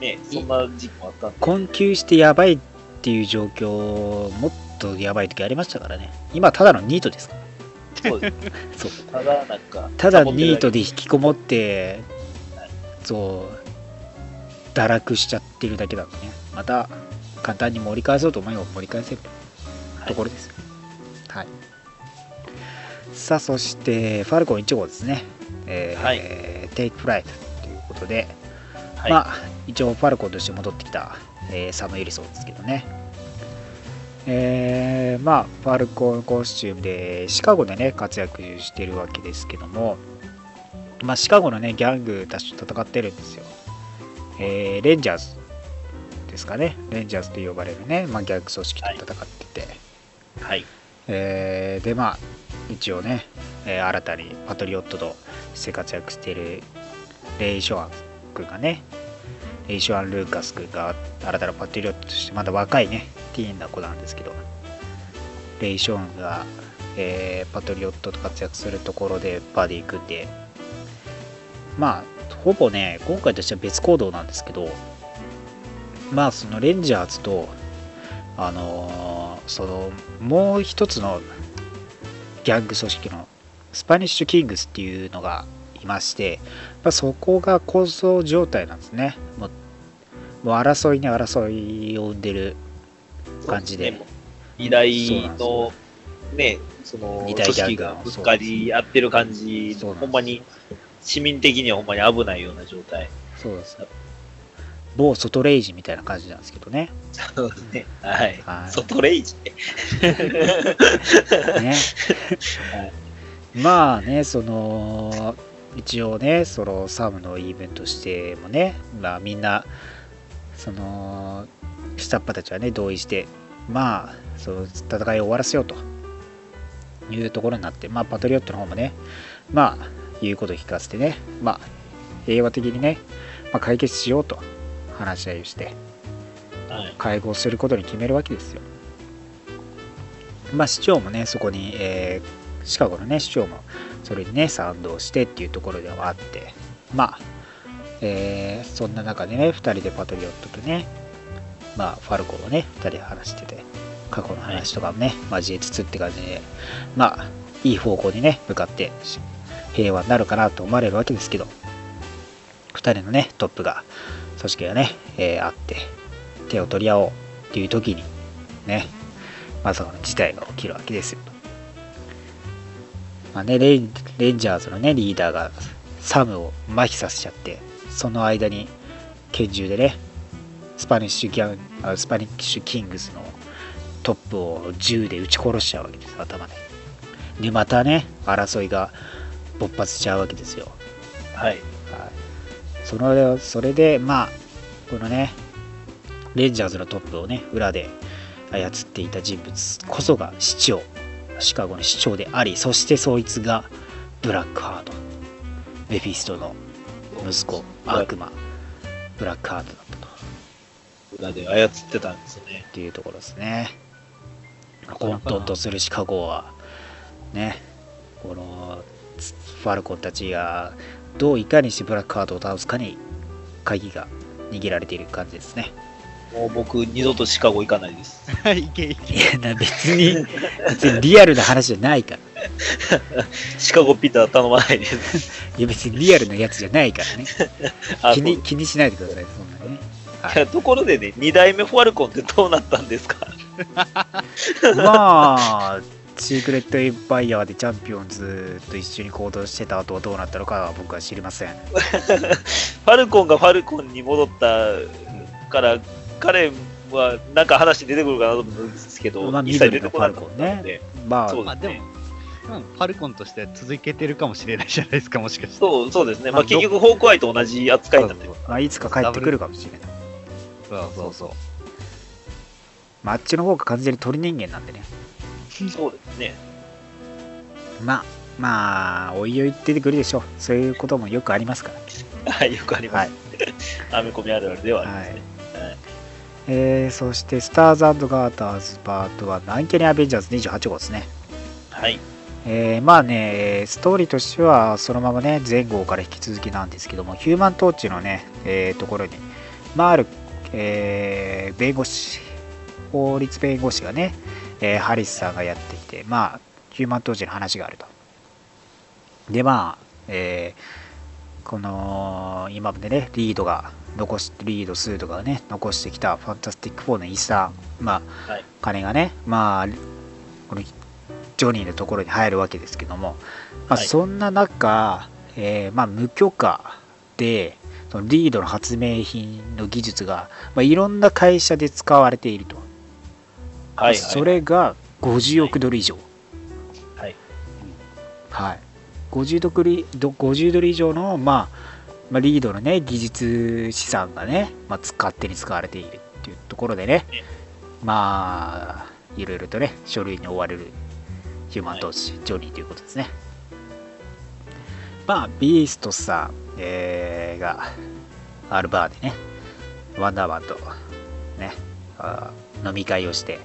ね、そんな時期もあったんで。困窮してやばいっていう状況もっとやばい時ありましたからね。今ただのニートですから。そうです。そう。ただ、なんか、ただニートで。で引きこもってそう堕落しちゃってるだけだとね。また簡単に盛り返そうと思えば盛り返せるところです。よはい、さあそしてファルコン1号ですね。えーはい。テイクフライトということで、はい。まあ一応ファルコンとして戻ってきた、えーサム・エリソンですけどねえーまあファルコンコスチュームでシカゴでね活躍してるわけですけどもまあシカゴのねギャングたちと戦ってるんですよ、えーレンジャーズですかね。レンジャーズと呼ばれるね、まあ、ギャング組織と戦ってて、はい。えーでまあ一応ね、えー新たにパトリオットとして活躍しているレイ・ショアン君がねレイ・ショアン・ルーカス君が新たなパトリオットとしてまだ若いねティーンな子なんですけどレイ・ショアンが、えーパトリオットと活躍するところでバディ組んでまあほぼね今回としては別行動なんですけどまあそのレンジャーズとあのーそのもう一つのギャング組織のスパニッシュキングスっていうのがまして、まあ、そこが構想状態なんですね。もうもう争いに争いを生んでる感じで。そうすね。二大の、ね、その、二組織がぶつかり合ってる感じ、ほんまに、市民的にはほんまに危ないような状態。そうです。某ソトレイジみたいな感じなんですけどね。そうですね。はい。はい。外レイジね。ね。まあねその一応ねそのサムの言い分としてもねまあみんなその下っ端たちはね同意してまあその戦いを終わらせようというところになってまあパトリオットの方もねまあ言うことを聞かせてねまあ平和的にね、まあ、解決しようと話し合いをしてはい。会合することに決めるわけですよ。まあ市長もねそこに、えーシカゴのね市長もそれにね賛同してっていうところではあってまあ、えーそんな中でね2人でパトリオットとねまあファルコンをね2人で話してて過去の話とかもね、交えつつって感じでまあいい方向にね向かって平和になるかなと思われるわけですけど2人のねトップが組織がね、えーあって手を取り合おうっていう時にねまさかの事態が起きるわけですよ。まあね、レンレンジャーズのねリーダーがサムを麻痺させちゃってその間に拳銃でねスパニッシュギャンあスパニッシュキングスのトップを銃で撃ち殺しちゃうわけです頭で。でまたね争いが勃発しちゃうわけですよ。はい。はい、そのそれでまあこのねレンジャーズのトップをね裏で操っていた人物こそが市長シカゴの市長でありそしてそいつがブラックハートメフィストの息子悪魔ブラックハートだったと。裏で操ってたんですよね。っていうところですね。混沌とするシカゴはねこのファルコンたちがどういかにしてブラックハートを倒すかに鍵が握られている感じですねもう僕、二度とシカゴ行かないです。はい、いけいけ。いやな別に別にリアルな話じゃないから シカゴピーター頼まないです。いや別にリアルなやつじゃないからね。あ気に気にしないでください、そんなね。いやところでね、2代目ファルコンってどうなったんですか？まあ、シークレットエンパイアでチャンピオンズと一緒に行動してた後はどうなったのかは僕は知りません。ファルコンがファルコンに戻ったから、彼はなんか話出てくるかなと思うんですけど、まあ一切出てこなかった緑ので、まあ、そうまあでも、うん、ファルコンとして続けてるかもしれないじゃないですか、もしかして。そうそうですね、まあ、まあ結局、ホークアイと同じ扱いになってる。まあ、いつか帰ってくるかもしれない。そうそうそう。まあ、あっちの方が完全に鳥人間なんでね。そうですね。まあ、まあ、おいおい出てくるでしょう。そういうこともよくありますから。はい、よくあります。アメコミあるあるではありますね。えー、そして、スターズガーターズパート1、アンケニアベンジャーズ28号ですね。はい。えーまあね、ストーリーとしてはそのままね、前後から引き続きなんですけども、ヒューマントーチのね、えーところに、まあ、ある、えー弁護士、法律弁護士がね、えーハリスさんがやってきて、まあ、ヒューマントーチの話があると。で、まあ、えーこの、今までね、リードが残し、リード、スードがね、残してきたファンタスティック4の遺産、まあ、はい。金がね、まあ、このジョニーのところに入るわけですけども、まあ、はい。そんな中、えーまあ、無許可でそのリードの発明品の技術が、まあ、いろんな会社で使われていると、はい。それが50億ドル以上、はい。はい、50, ドル50ドル以上の、まあまあ、リードの、ね、技術資産がね、まあ、勝手に使われているっていうところでねね、まあ、いろいろとね、書類に追われるヒューマン投資、ジョニーということですね。まあ、ビーストさん、えーがあるバーでね、ワンダーマンとね、あー飲み会をして、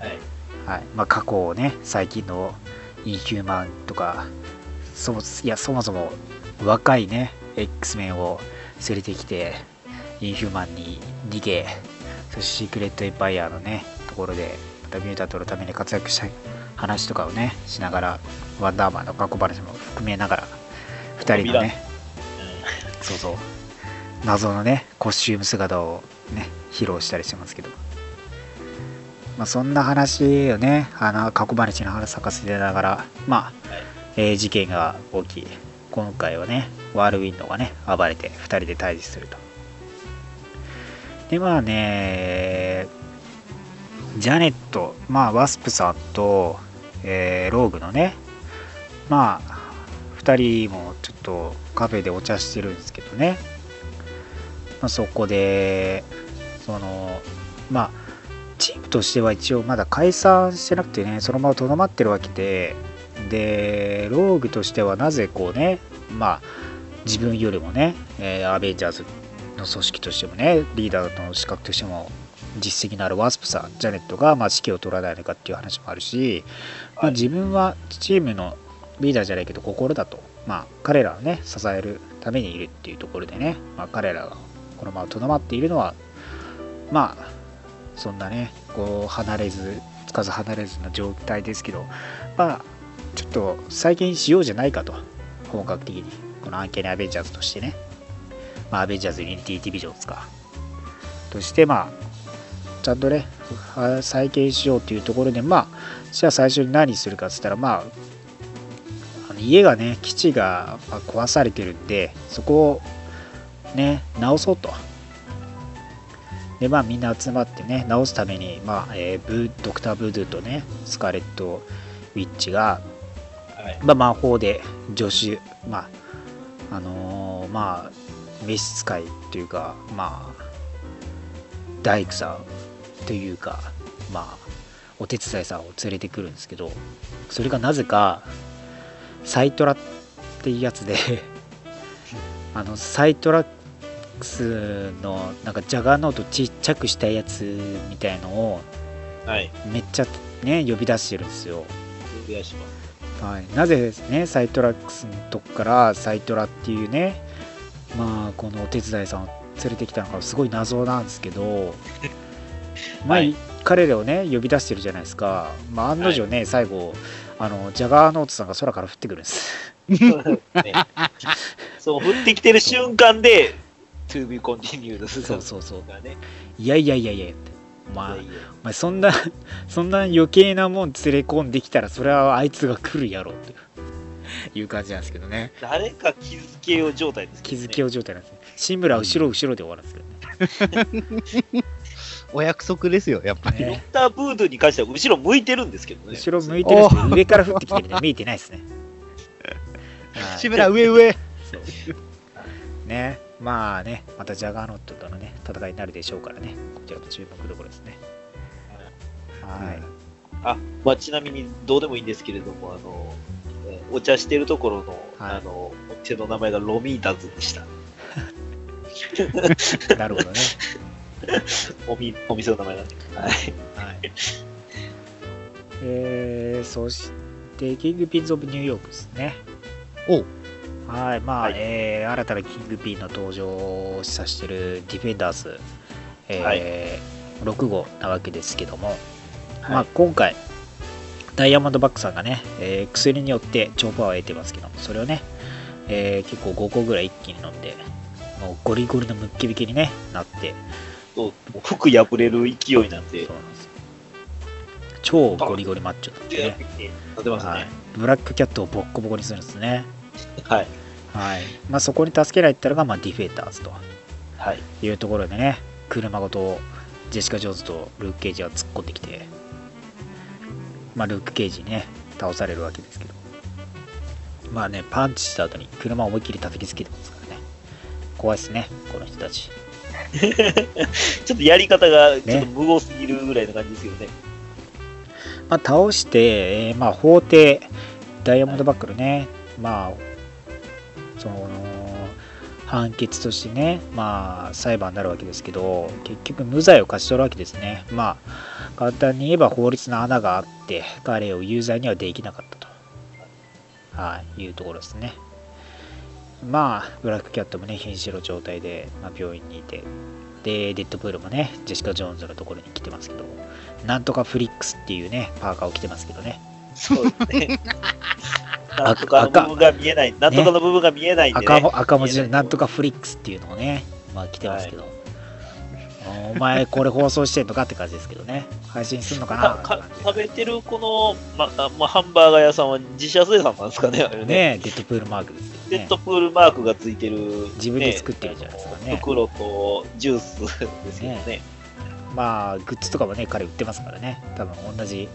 はい。はいまあ、過去をね最近のインヒューマンとかそもいやそもそも若いね X メンを連れてきてインヒューマンに逃げそしてシークレットエンパイアのねところでまたミュータントのために活躍した話とかをねしながらワンダーマンの過去話も含めながら2人のねそうそう謎のねコスチューム姿をね披露したりしてますけど。まあ、そんな話をね、あの過去話の話咲かせてながら、まあ、はい。えー事件が起き、今回はね、ワールウィンドウがね、暴れて2人で対峙すると。で、まあね、ジャネット、まあ、ワスプさんと、えーローグのね、まあ、2人もちょっとカフェでお茶してるんですけどね、まあ、そこで、その、まあ、チームとしては一応まだ解散してなくてね、そのままとどまってるわけで、で、ローグとしてはなぜこうね、まあ、自分よりもね、えーアベンジャーズの組織としてもね、リーダーの資格としても実績のあるワスプさん、ジャネットがまあ指揮を取らないのかっていう話もあるし、まあ、自分はチームのリーダーじゃないけど心だと、まあ、彼らをね、支えるためにいるっていうところでね、まあ、彼らがこのままとどまっているのは、まあ、そんなね、こう離れず、つかず離れずの状態ですけど、まあ、ちょっと再建しようじゃないかと、本格的に、このアンキャニィ・アベンジャーズとしてね、まあ、アベンジャーズ・ユニティ・ディビジョンズか、として、まあ、ちゃんとね、は再建しようというところで、まあ、じゃあ最初に何するかっつったら、まあ、あの家がね、基地がまあ壊されてるんで、そこをね、直そうと。で、まあみんな集まってね、直すために、まあ、えーブードクター・ブードゥとね、スカーレット・ウィッチが、はい。まあ、魔法で助手、まあ、あのーまあ、召使いというか、まあ、大工さんというか、まあ、お手伝いさんを連れてくるんですけど、それがなぜか、サイトラっていうやつで、あの、サイトラックスの、なんか、ジャガーノートちっちゃくしたやつみたいのを、はい。めっちゃね、呼び出してるんですよ。お願いします。はい、なぜねサイトラックスのとこからサイトラっていうねまあこのお手伝いさんを連れてきたのかすごい謎なんですけど まあ、はい。彼らをね呼び出してるじゃないですか、まあ、案の定ね、最後あのジャガーノートさんが空から降ってくるんです。ね。そう、降ってきてる瞬間で、to be continued そうそうそう。がね。いやいやいやいやって。お前、いやいやお前そんな、そんな余計なもん連れ込んできたら、それはあいつが来るやろっていう感じなんですけどね。誰か気づけよう状態ですね気づけよう状態なんですね。志村は後ろ後ろで終わるんですけどね。お約束ですよ、やっぱり。ドクねター・ブードゥに関しては後ろ向いてるんですけどね。後ろ向いてるんですけど、上から降ってきてるんで見えてないですね。はい志村、上上。ね、まあね、またジャガーノットとのね、戦いになるでしょうからね、こちらも注目どころですね。はい。あ、まあ、ちなみにどうでもいいんですけれども、あの、えーお茶してるところの、はいあの、お店の名前がロミータズでした。なるほどね。おみお店の名前がね。はい。はい。えー、そして、キングピンズ・オブ・ニューヨークですね。おうはい、まあ、はいえー新たなキングピンの登場を示唆しているディフェンダーズ、えー6号なわけですけども、まあ、はい今回、ダイヤモンドバックさんがね、えー薬によって超パワーを得てますけども、それをね、えー結構5個ぐらい一気に飲んで、もうゴリゴリのムッキムキに、ね、なって、服破れる勢いなんでそう、なんですよ超ゴリゴリマッチョだってで、ね、ね。、ブラックキャットをボッコボコにするんですね。はい。はいまあ、そこに助けられたのが、まあ、ディフェーターズとはい。いうところでね、車ごとジェシカ・ジョーンズとルーク・ケイジが突っ込んできて、まあ、ルーク・ケイジにね、倒されるわけですけど、まあね、パンチした後に車を思いっきり叩きつけてますからね、怖いですね、この人たち。ちょっとやり方がちょっと無謀すぎるぐらいの感じですけどね。まあ、倒して、えーまあ、法廷、ダイヤモンドバックルね、まあ、その、判決としてね、まあ、裁判になるわけですけど、結局、無罪を勝ち取るわけですね。まあ、簡単に言えば法律の穴があって、彼を有罪にはできなかったと、はい、いうところですね。まあ、ブラックキャットもね、瀕死の状態で、まあ、病院にいて、で、デッドプールもね、ジェシカ・ジョーンズのところに来てますけど、なんとかフリックスっていうね、パーカーを着てますけどね。そうですね。なんとかの部分が見えない。なんとかの部分が見えないんでね。赤も赤文字でなんとかフリックスっていうのをね、まあ来てますけど、お前これ放送してんのかって感じですけどね、配信すんのかな？かか食べてるこの、まあまあ、ハンバーガー屋さんは自社生産なんですかね、あれね。ねデッドプールマークですねデッ。ドプールマークがついてる、自分で作ってるじゃないですかね袋とジュースですけどね。まあ、グッズとかもね、彼売ってますからね、多分同じ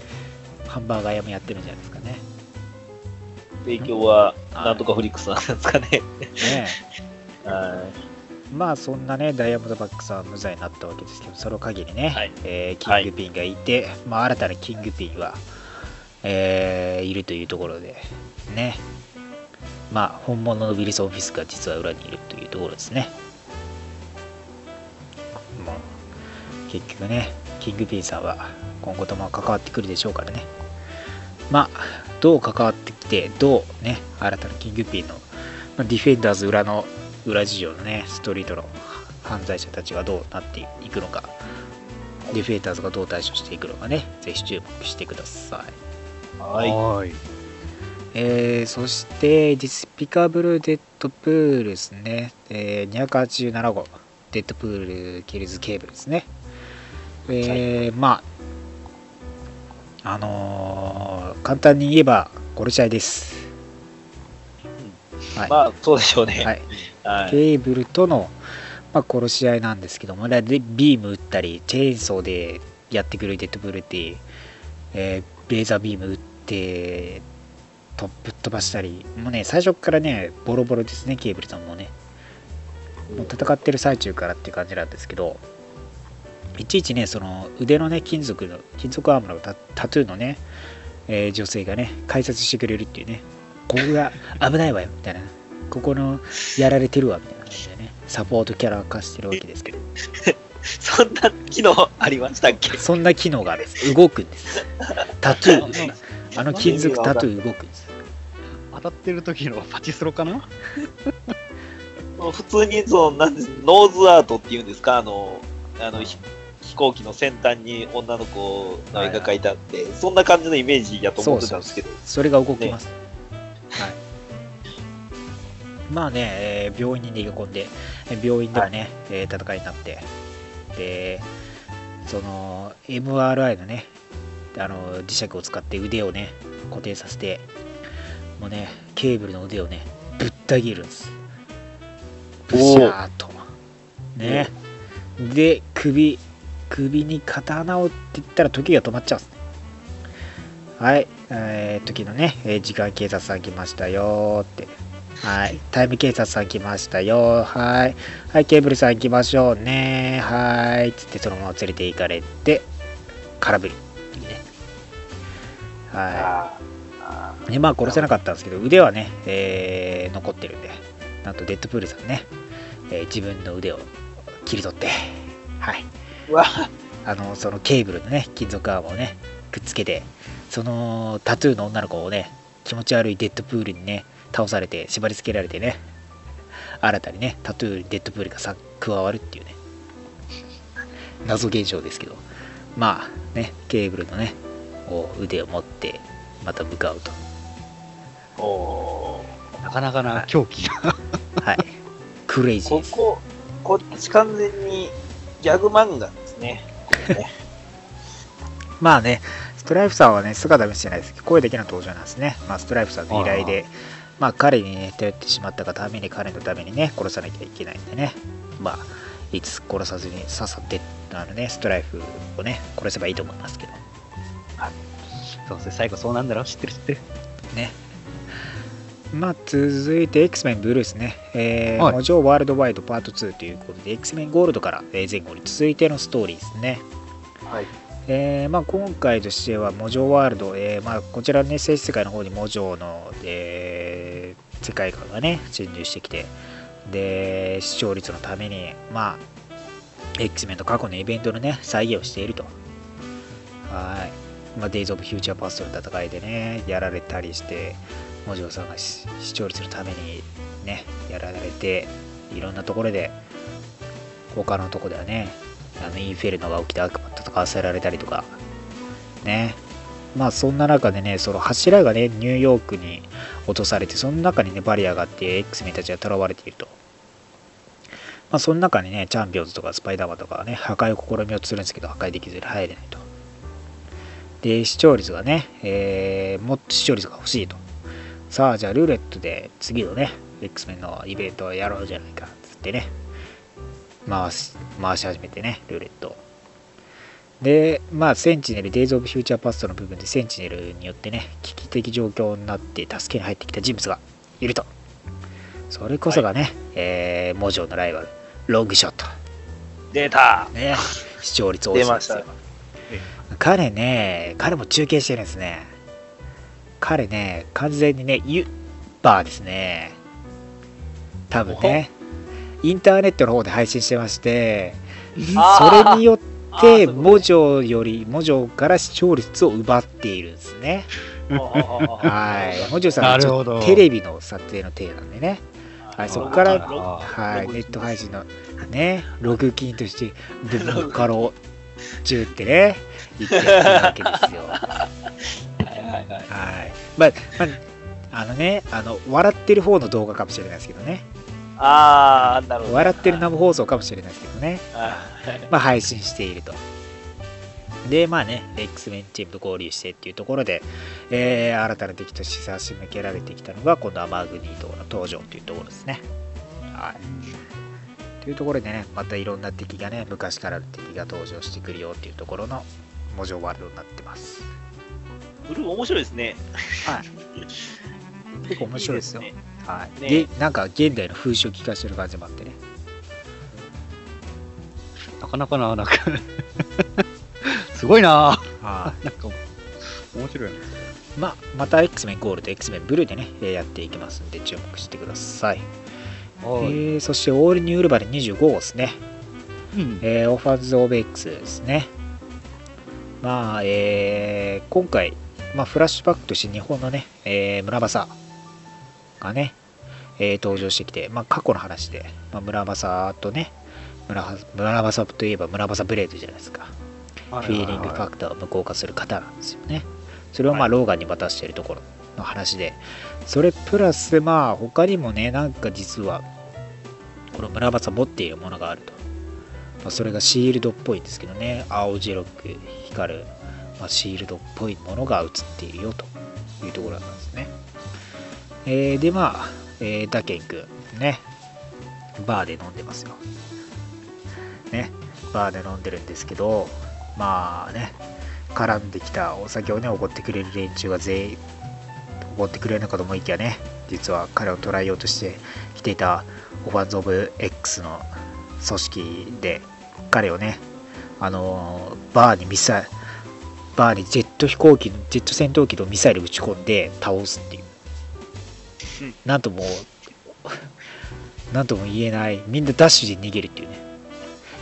ハンバーガー屋もやってるんじゃないですかね。提供は、なんとかフリックスなんですかね。ねはまあそんなね、ダイヤモンドバックさんは無罪になったわけですけど、その限りね、はいえーキングピンがいて、まあ新たなキングピンは、えーいるというところで、ね、まあ本物のウィルソン・フィスが実は裏にいるというところですね。もう結局ね、キングピンさんは今後とも関わってくるでしょうからね。まあ、どう関わってきて、どうね、新たなキングピンの、まあ、ディフェンダーズ裏の裏事情のね、ストリートの犯罪者たちがどうなっていくのか、ディフェンダーズがどう対処していくのかね、ぜひ注目してください。い。はい。はーい。えー、そして、ディスピカブル・デッドプールですね。えー、287号、デッドプール・キルズ・ケーブルですね。えーまあ、あのー簡単に言えば、殺し合いです。はい。まあ、そうでしょうね。はい はい。ケーブルとの、まあ、殺し合いなんですけども、でビーム撃ったり、チェーンソーでやってくるデッドブルって、えーレーザービーム撃って、とぶっ飛ばしたり、もうね、最初からね、ボロボロですね、ケーブルさんもね。もう戦ってる最中からっていう感じなんですけど、いちいちね、その腕のね、金属の、金属アームのタタトゥーのね、えー女性がね、解説してくれるっていうね、ここが危ないわよ、みたいな。ここのやられてるわみたいな感じでね、サポートキャラ化してるわけですけど、そんな機能ありましたっけ？そんな機能があるんです。動くんです。タトゥーです。あの金属タトゥー動くんです。当たってる時のパチスロかな？普通にそのなんですノーズアートっていうんですか？あのあのひ飛行機の先端に女の子の絵が描いてあって、そんな感じのイメージやと思ってたんですけど、それが動きます。はい。まあね、えー病院に逃げ込んで、えー病院ではね、えー戦いになって、で、その MRI のね、あの磁石を使って腕をね、固定させて、もうね、ケーブルの腕をね、ぶった切るんです。ブシャーっと。ね。で、首、首に刀をって言ったら時が止まっちゃう。はい、えー、時のね、えー時間警察さん来ましたよーって。はい、タイム警察さん来ましたよーはい。はい、ケーブルさん行きましょうねはーい。つってそのまま連れて行かれて、空振りね。はあい。で、まあ殺せなかったんですけど、腕はね、えー残ってるんで、なんとデッドプールさんね、えー自分の腕を切り取って、はい。あの、そのケーブルのね、金属アームをね、くっつけて、そのタトゥーの女の子をね、気持ち悪いデッドプールにね、倒されて、縛り付けられてね、新たにね、タトゥーにデッドプールがさ加わるっていうね、謎現象ですけど、まあね、ケーブルのね、腕を持って、また向かうと。おーなかなかな狂気な。はい。クレイジーです。ここ、こっち完全にギャグ漫画ですね。これねまあね、ストライプさんはね、姿見せてないですけど、声だけの登場なんですね。まあ、ストライプさんの依頼で、まあ、彼にね、頼ってしまったがために、彼のためにね、殺さなきゃいけないんでね、まあ、いつ殺さずにさっさって、あのね、ストライプをね、殺せばいいと思いますけど、そうですね、最後そうなんだろう知ってる知ってる。ね。まあ、続いて X-Men ブルースね、えーはいモジョワールドワイドパート2ということで、X-Men ゴールドからえー前後に続いてのストーリーですね。はい。えーまあ、今回としては、モジョワールド、えーまあ、こちらね、静止世界の方にモジョの、えー世界観がね、侵入してきて、で、視聴率のために、まあ、X メンの過去のイベントのね、再現をしていると。はい。まあ、デイズ・オブ・フューチャー・パストの戦いでね、やられたりして、モジョさんが視聴率のためにね、やられて、いろんなところで、他のとこではね、あのインフェルノが起きて悪魔と戦わせられたりとか、ね。まあそんな中でね、その柱がね、ニューヨークに落とされて、その中にね、バリアがあって X メンたちが囚われていると。まあその中にね、チャンピオンズとかスパイダーマンとかがね、破壊を試みようとするんですけど、破壊できずに入れないと。で、視聴率がね、えーもっと視聴率が欲しいと。さあ、じゃあルーレットで次のね、X メンのイベントをやろうじゃないか、つってね、回し回し始めてね、ルーレットを。で、まあ、センチネル、デイズ・オブ・フューチャー・パストの部分で、センチネルによってね、危機的状況になって助けに入ってきた人物がいると。それこそがね、えー、モジョのライバル、ロングショット。出たね、視聴率多いですよ出ました。彼ね、彼も中継してるんですね。彼ね、完全にね、ユッバーですね。多分ね、インターネットの方で配信してまして、それによって、モジョより、モジョから視聴率を奪っているんですね。ははい。モジョさんはテレビの撮影の体なんでね。はい、そこから、はい、ネット配信のね、ログ金として、ブブカロ中ってね、言ってやってるわけですよ。はいはいはい。はい。まあ、まあ、あのね、あの、笑ってる方の動画かもしれないですけどね。あー、なるほど。笑ってる生放送かもしれないですけどね。あまあ、配信していると。で、まあね、X メンチームと合流してっていうところで、えー新たな敵として差し向けられてきたのが、今度はマグニートの登場というところですね。はい。というところでね、またいろんな敵がね、昔からの敵が登場してくるよっていうところの文字ワールドになってます。ブルー面白いですね。はい。結構面白いですよ。ねはい。ねで、なんか現代の風習を聞かせる感じもあってね。なかなかな、なんかすごいなは なんか、面白いな。い。まあ、また X メンゴールド、X メンブルーでね、えーやっていきますんで、注目してください。えはいー、そして、オールニューウルバリン25号ですね。うんえーオファーズ・オブ・ X ですね。まあ、えー今回、まあ、フラッシュバックとして日本のね、えー村正がね、えー登場してきて、まあ、過去の話で、まあ、村正とね、村村正といえば村正ブレードじゃないですか。フフィーリングファクターを無効化する方なんですよね。それをまあローガンに渡しているところの話で、それプラスまあ他にもね、なんか実はこの村正持っているものがあると。まあ、それがシールドっぽいんですけどね、青白く光る、まあ、シールドっぽいものが映っているよというところなんですね。えーでまあ、えーダケン君ね、バーで飲んでますよ。ね、バーで飲んでるんですけど、まあね、絡んできたお酒をね、おごってくれる連中が全員、おごってくれるのかと思いきやね、実は彼を捕らえようとして来ていたオファンズ・オブ・ X の組織で、彼をね、あのーバーにミサイル、バーにジェット飛行機、ジェット戦闘機とミサイル撃ち込んで倒すっていううん。なんとも、なんとも言えない、みんなダッシュで逃げるっていうね。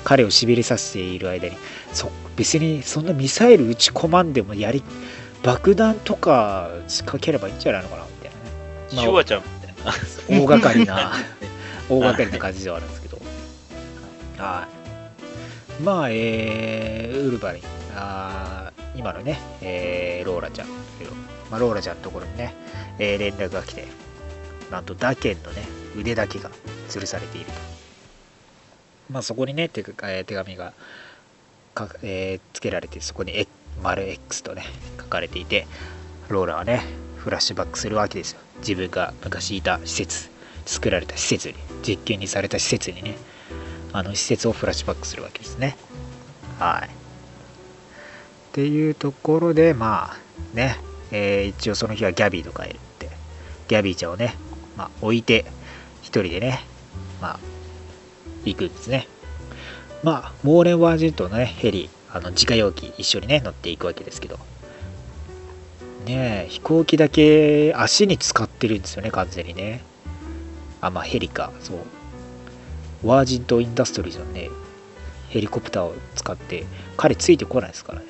彼をしびれさせている間に、そ別にそんなミサイル撃ち込まんでもやり、爆弾とか仕掛ければいいんじゃないのかなみたいなね。ま あシュワちゃんみたいな。大掛かりな 大掛かりな感じではあるんですけどはいまあえー、ウルバリンあー今のね、えーローラちゃんだけど、まあ、ローラちゃんのところにね、えー連絡が来てなんとダケンのね腕だけが吊るされていると。まあそこにね手えー手紙がか、えーつけられてそこにえ丸 X とね書かれていてローラはねフラッシュバックするわけですよ。自分が昔いた施設作られた施設に実験にされた施設にねあの施設をフラッシュバックするわけですね。はい。っていうところでまあね、えー一応その日はギャビーと帰るってギャビーちゃんをね、まあ、置いて一人でねまあ行くんですね。まあモーレン・ワージントンのねヘリあの自家用機一緒にね乗っていくわけですけど。ね飛行機だけ足に使ってるんですよね完全にね。あまあヘリかそう。ワージントン・インダストリーズのねヘリコプターを使って彼ついてこないですからね。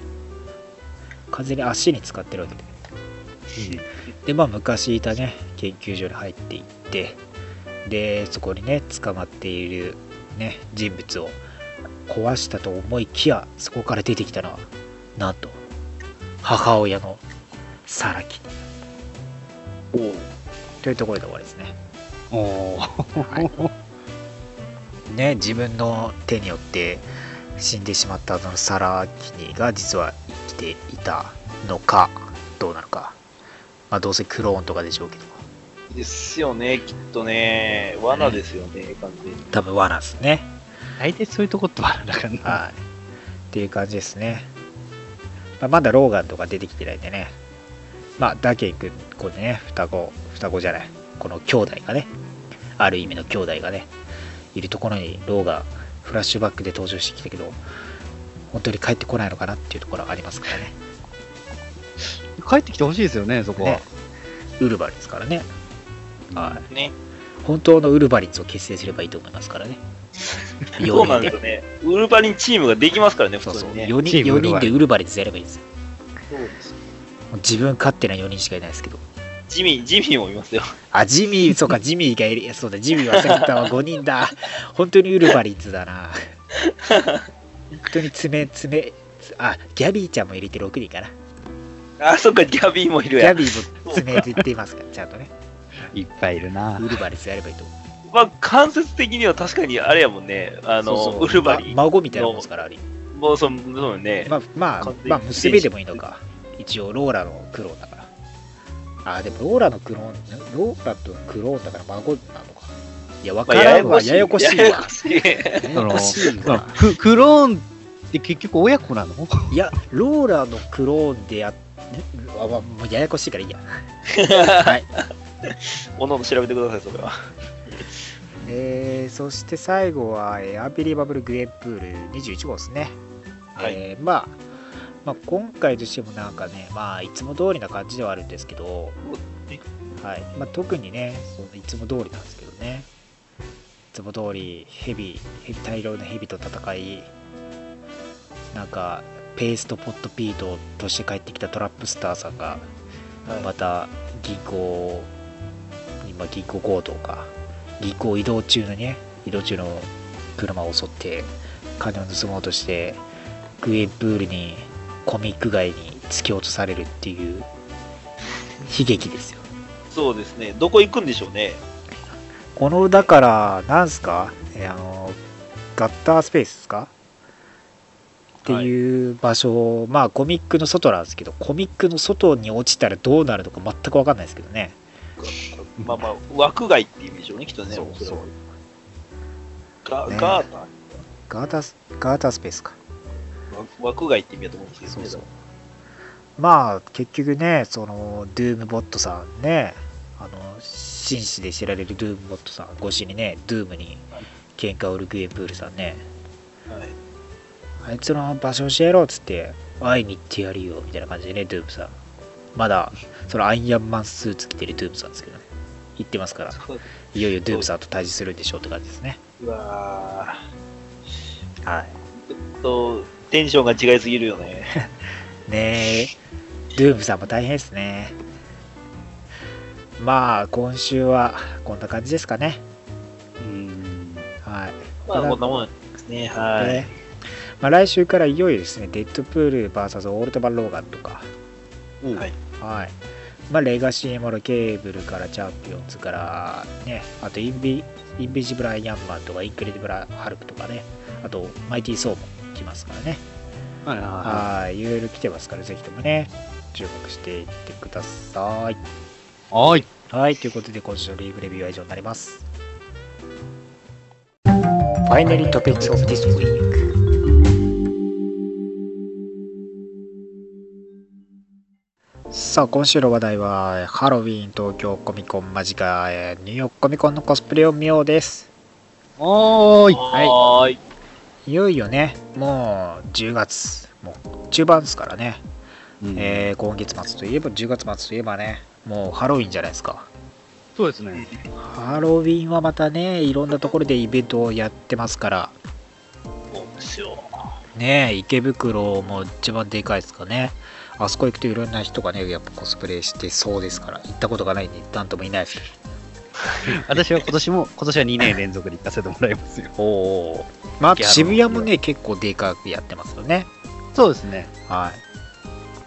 完全に足に使ってるわけででまあ昔いたね研究所に入っていってでそこにね捕まっているね人物を壊したと思いきやそこから出てきたのはなんと母親のサラキというところで終わりですね。おーね自分の手によって死んでしまったあのサラキニが実はていたのかどうなのか。まあどうせクローンとかでしょうけど。ですよね、きっとね。罠ですよね、完全に。多分罠ですね。大体そういうとこってあるんだからな。はい。っていう感じですね、まあ、まだローガンとか出てきてないんでね。まあダケイ君これね双子双子じゃない。この兄弟がね。ある意味の兄弟がね。いるところにローがフラッシュバックで登場してきたけど本当に帰ってこないのかなっていうところがありますからね帰ってきてほしいですよね、そこは。ねウルバリンですからねはいね。本当のウルバリンズを結成すればいいと思いますからね そうなん4人ですよね。ウルバリンチームができますからね、そうそう普通にね。4人チームウルバリン四人でウルバリンズやればいいんですよそうです自分勝手な4人しかいないですけどジミー、ジミーもいますよ。あ、ジミー、そうか、ジミーがいる。そうだ、ジミー忘れてたわ、5人だ。本当にウルバリンズだな。本当に爪、爪、あ、ギャビーちゃんも入れて6人かな。あ、そっか、ギャビーもいるや。ギャビーも爪で言っていますから、ちゃんとね。いっぱいいるなウ。ルバリンズやればいいと思う。まあ、間接的には確かにあれやもんね。あの、そうそうウルバリン。ま孫みたいなもんですから、あれ。もうそ、そうね。まあ、まあ完全、にまあ、娘でもいいのか。一応、ローラのクローンだから。あ、でも、ローラのクローン、ローラとクローンだから孫なのか。いや、わかまあらんわ、ややこしいわややこ。しい。ややこしいわ。ククローンって結局親子なの？いや、ローラのクローンでやっもうややこしいからいいや。はい。おのおの調べてください、それは。えー、そして最後は、えーアンビリバブル・グレープール21号ですね。はいえーまあ、まあ、今回としてもなんかね、まあ、いつも通りな感じではあるんですけど、はいまあ、特にねそのいつも通りなんですけどね。いつも通りヘビ、大量のヘビと戦い、なんか、ペーストポットピートとして帰ってきたトラップスターさんが、はいまた銀行今銀行強盗か銀行移動中のね移動中の車を襲って金を盗もうとしてグエンプールにコミック街に突き落とされるっていう悲劇ですよそうですね。どこ行くんでしょうね。このだからなんすか？えあのガッタースペースですか？っていう場所、まあコミックの外なんですけどコミックの外に落ちたらどうなるのか全く分かんないですけどね。まあまあ、枠外っていう意味でしょうね、きっとね。そうそう。ガね。ガーター。ガータースガータースペースか。枠外って意味だと思うんですけどね。そうそう。まあ結局ねそのドゥームボットさんねあの紳士で知られるドゥームボットさん越しにねドゥームに喧嘩を売るグエンプールさんね。はい。あいつの場所教えろっつって会いに行ってやるよみたいな感じでねドゥームさん。まだそのアイアンマンスーツ着てるドゥームさんですけどね。言ってますから。いよいよドゥームさんと対峙するんでしょうって感じですね。うわはい。ーちょっと、テンションが違いすぎるよね。ねえ。ドゥームさんも大変ですねまあ今週はこんな感じですかねうん。はいまあ、こんなもんですね。はでい。まあ、来週からいよいよですね、デッドプール VS オールドマン・ローガンとか、はい。はい。まあ、レガシーモルケーブルからチャンピオンズからね、あとインビインビジブル・アイアンマンとかインクレディブル・ハルクとかね、あとマイティー・ソーも来ますからね。はいははい。いろいろ来てますから、ぜひともね、注目していってください。い。はい。はい。ということで、今週のリーグレビューは以上になります。Finally Topics of this week さあ今週の話題はハロウィン東京コミコン間近えーニューヨークコミコンのコスプレを見ようですおーい。はーい。いよいよねもう10月もう中盤ですからね、えー今月末といえば10月末といえばねもうハロウィンじゃないですか。そうですね。ハロウィンはまたねいろんなところでイベントをやってますから。そうですよ。ねえ池袋も一番でかいですかね。あそこ行くといろんな人がねやっぱコスプレしてそうですから。行ったことがないんでなんともいないです。け 私は今年も、今年は2年連続で行かせてもらいますよ。どおおまあ渋谷もね結構でかくやってますよね。そうですね。はい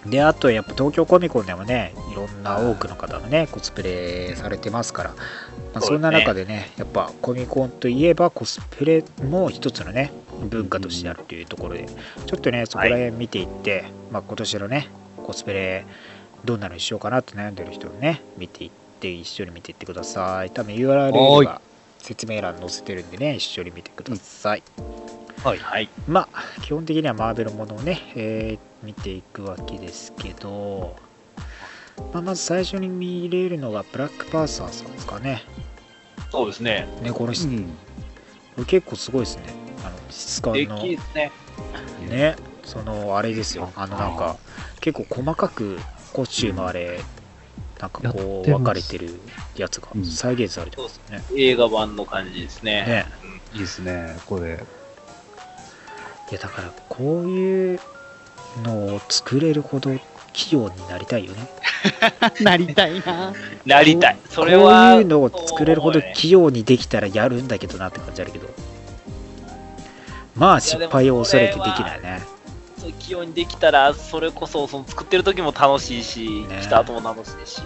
であとやっぱ東京コミコンでもねいろんな多くの方がねコスプレされてますから、まあ、そんな中でねやっぱコミコンといえばコスプレも一つのね文化としてあるというところでちょっとねそこら辺見ていって、まあ、今年のねコスプレどんなのにしようかなって悩んでる人をね見ていって一緒に見ていってください。多分 URL はい。が説明欄に載せてるんでね一緒に見てください、はい。はい。まあ基本的にはマーベルものをね、えー見ていくわけですけど、まあ、まず最初に見れるのがブラックパーサーさんですかね。そうですね。ねこの人、うん。これ結構すごいですね。あの質感でのきですね。ね、そのあれですよ。あのなんか結構細かくコスチュームあれ、なんかこやう分かれてるやつがうん再現されてますよね。映画版の感じですね。ねいいですね。これ。いやだからこういうのを作れるほど器用になりたいよね。なりたいな。なりたい。それは。こういうのを作れるほど器用にできたらやるんだけどなって感じあるけどまあ失敗を恐れてできないね器用にできたら、それこそその作ってる時も楽しいし、ね来た後も楽しいし、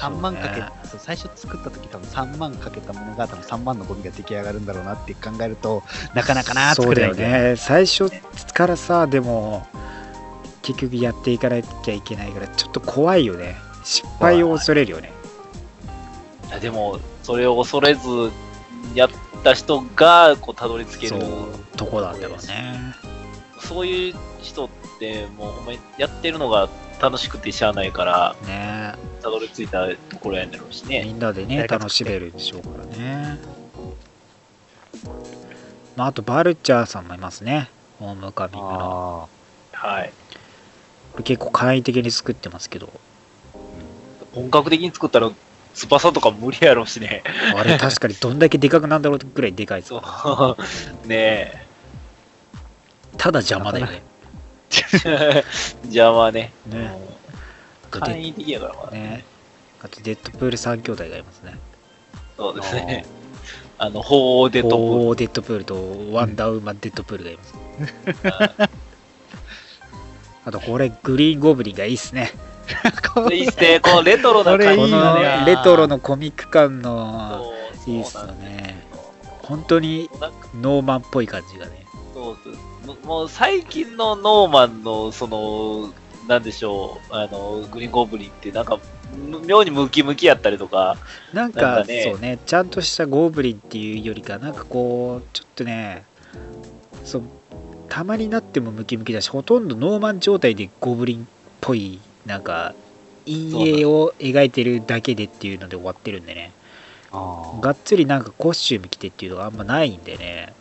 3万かけ、そうね。最初作った時多分3万かけたものが多分3万のゴミが出来上がるんだろうなって考えるとなかなかなそうだよね。最初からさでも結局やっていかなきゃいけないからちょっと怖いよね。失敗を恐れるよね。い。やでも、それを恐れずやった人がこうたどり着ける。とこなんだろうね。そういう人って、もうやってるのが楽しくてしゃあないから、ねたどり着いたところやねんろうしみね。んなでね楽しめるでしょうからねまああとバルチャーさんもいますねホームカミングのあはい。これ結構簡易的に作ってますけど本格的に作ったら、翼とか無理やろうしね。あれ確かにどんだけでかくなんだろうぐらいでかいですそよう。ねただ邪魔だよねえ。邪魔ね。ね簡易的やからまだねあとデッドプール3兄弟がいますねそうですね。あの、ホーデッドプーオーデッドプールとワンダーウーマンデッドプールがいます。あとこれグリーンゴブリンがいいっすね。ル。いいっすね、このレトロな感こじこれいいのねレトロのコミック感のいいっすよね。本当にノーマンっぽい感じがね。そうそうももう最近のノーマンの、その、なんでしょう、あの、グリーンゴブリンって、なんか、む妙にムキムキやったりとか、なんかなんかね。そうね、ちゃんとしたゴブリンっていうよりか、なんかこう、ちょっとね、そう、たまになってもムキムキだし、ほとんどノーマン状態でゴブリンっぽい、なんか、陰影を描いてるだけでっていうので終わってるんでね、あがっつりなんかコスチューム着てっていうのがあんまないんでね、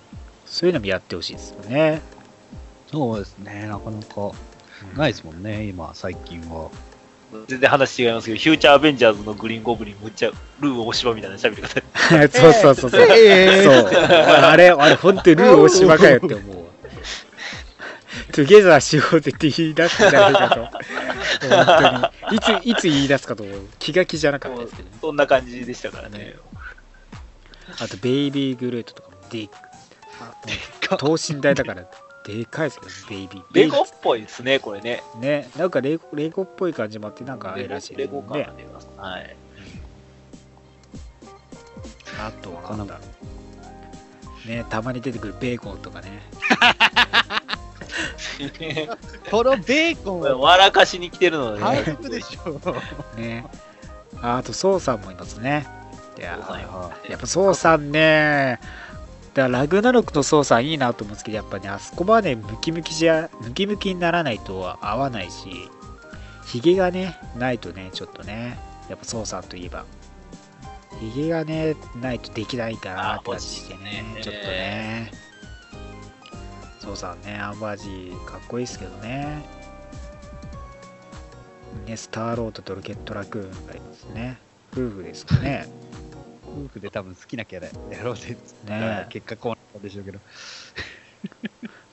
そういうのもやってほしいですよね。そうですね、なかなかないですもんね、今、最近は。全然話違いますけど、フューチャーアベンジャーズのグリーンゴブリン、むっちゃルー大芝みたいな喋り方。そうそうそうそう。えそう。あれ、あれ、本当にルー大島かよって思うわ。トゥゲザーしようぜって言い出すんじゃないかと。本当に。いつ、いつ言い出すかと思う。気が気じゃなかったですけどね。そんな感じでしたからね。あと、ベイビーグルートとかもで等身大だから、でかいですよね、ベイビー。レゴっぽいですね、これね。ね、なんかレゴレゴっぽい感じもあって、なんかあれらしいレゴですね感が。出ます。はい。あとはなんだろう。ね、たまに出てくるベーコンとかね。このベーコンは笑かしに来てるので、ね。ハイプでしょ。ね。ああと、ソウさんもいますね。いややっぱソウさんね、だからラグナロクのソウさんいいなと思うんですけど、やっぱね、あそこまでムキムキじゃ、ムキムキにならないと合わないし、ヒゲがね、ないとね、ちょっとね、やっぱソウさんといえば、ヒゲがね、ないとできないかなって感じしてね、ねちょっとね、ソウさんね、アンバージーかっこいいですけどね。ね、スターロードとロケットラクーンがいますね。夫婦ですかね。夫婦で多分好きなキャラやろうぜっつったね結果こうなったんでしょうけど。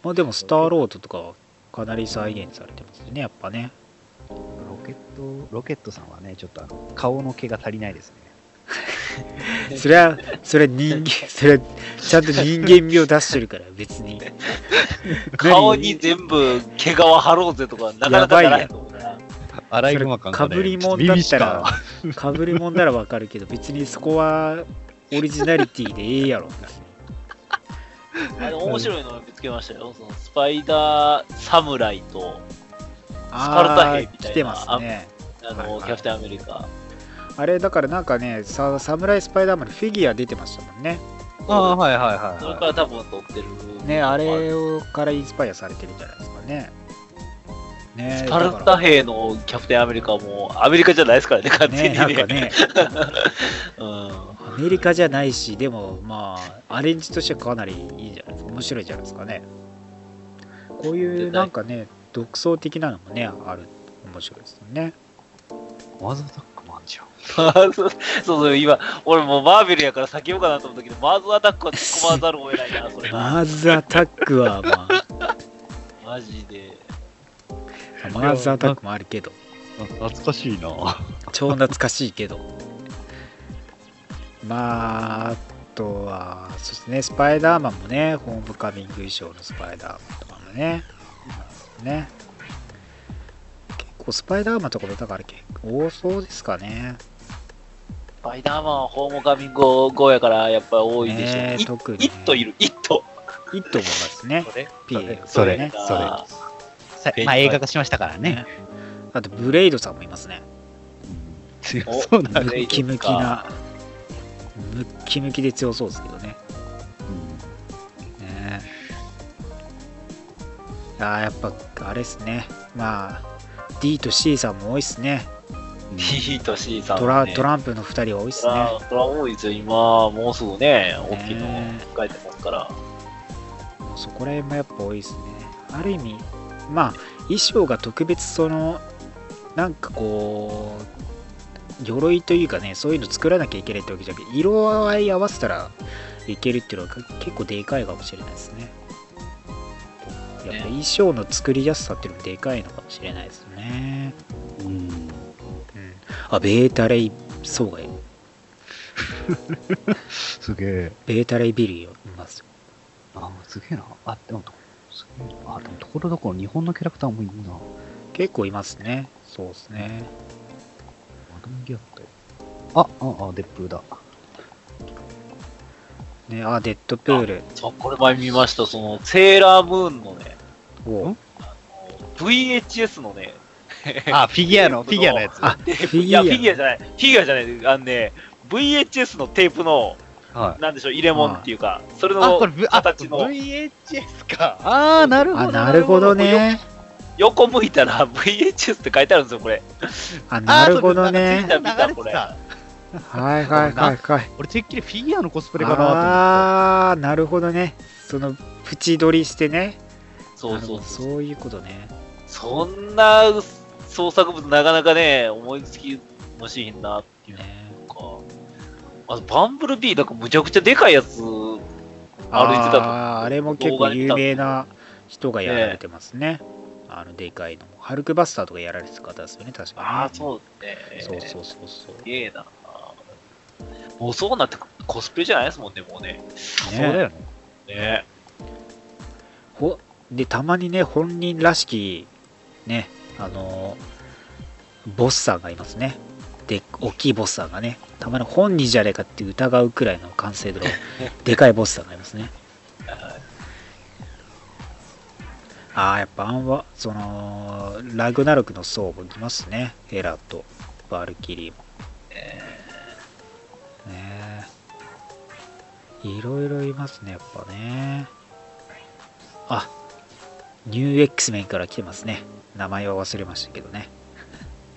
まあでもスターロードとかはかなり再現されてますね、やっぱね。ロケット、ロケットさんはね、ちょっとあの顔の毛が足りないですね。それは、それは人間、それちゃんと人間味を出してるから、別に。顔に全部毛皮貼ろうぜとか、なかなかならへんと思う。アライグマ感かぶりもんだったら、かぶりもんならわかるけど、別にそこはオリジナリティでええやろ。あの面白いのを見つけましたよ。そのスパイダー侍と、あカルタ兵みたいな来てますね。あの、はいはいキャプテンアメリカ。あれ、だからなんかね、さサムライスパイダーマンのフィギュア出てましたもんね。ああ、はいはいはい、それはから多分撮ってる。ね、あれをからインスパイアされてるんじゃないですかね。ねスパルタ兵のキャプテンアメリカもアメリカじゃないですからね、完全ね、になんかね、うん。アメリカじゃないし、でもまあ、アレンジとしてはかなりいいじゃないですか。面白いじゃないですかね。こういうなんかね、独創的なのもね、ある。面白いですよね。い。マザータックもあんじゃん。そうそう、今、俺もうマーベルやから避けようかなと思ったけど、マーズアタックは突っ込まざるを得ないな、それが。マーズアタックはま マジで。あ、マーズアタックもあるけど、懐かしいな。超懐かしいけど。まあ、あとは、そうですね、スパイダーマンもね、ホームカミング衣装のスパイダーマンとかもね、ね。結構スパイダーマンとかもだから結構多そうですかね。スパイダーマンはホームカミング後やからやっぱ多いでしょう。ねい特にイットいる、イット。いいと思いますね。それそれねそれあさまあ映画化しましたからね。あと、ブレイドさんもいますね。おそうな。ムキムキな、ムッキムキで強そうですけどね。ねあーやっぱあれですね。まあ、D と C さんも多いっすね。うんー T と C さんね、ラトランプの2人は多いっすトね。ラトラ多いですよ、今、もうすぐね、大きいのね書いてますから。そこら辺もやっぱ多いっすね。ある意味、まあ、衣装が特別その、なんかこう、鎧というかね、そういうの作らなきゃいけないってわけじゃなくて、色合い合わせたらいけるっていうのは結構でかいかもしれないですね。やっぱ衣装の作りやすさっていうのもでかいのかもしれないですね。うん。うん。あ、ベータレイ、そうがいい。すげえ。ベータレイビリーをいますよ。あ、すげえな。あ、でも、あ、でも、ところどころ日本のキャラクターもいいな。結構いますね。そうですね。マドンギャット。あ、あ、あ、デップだ。ね、あ、デッドプール。そう、これ前見ました、その、セーラームーンのね、おん？VHS のね、あ、フィギュアの、フィギュアのやつ。あフィギュアいや、フィギュアじゃない、フィギュアじゃない、あのね、VHS のテープの、はい。なんでしょう、入れ物っていうか、それあ、の形の、VHS か。あー、なるほあ、ど。なるほどね。横向いたら VHS って書いてあるんですよ、これ。あ、なるほどね。そう流れてた。はいはいはいはい。俺、てっきりフィギュアのコスプレかなと思って。あー、なるほどね。その、縁取りしてね。そうそうそう。そういうことね。そんな創作物なかなかね、思いつきもしひんなっていうねか。まず、バンブルビー、なんかむちゃくちゃでかいやつ、歩いてたとあーあれも結構有名な人がやられてますね。あの、でかいのも。ハルクバスターとかやられてた方ですよね、確かに、ね。ああ、そうですね。そうそうそうそう。すげえな。もうそうなってコスプレじゃないですもんね、もうね。そうだよね。ねほでたまにね本人らしきねあのボスさんがいますねで大きいボスさんがねたまに本人じゃねえかって疑うくらいの完成度のでかいボスさんがいますね。ああやっぱアンワそのラグナロクの層もいますね。エラとバルキリーも。ねえ。いろいろいますねやっぱね。あニュー X メンから来てますね。名前は忘れましたけどね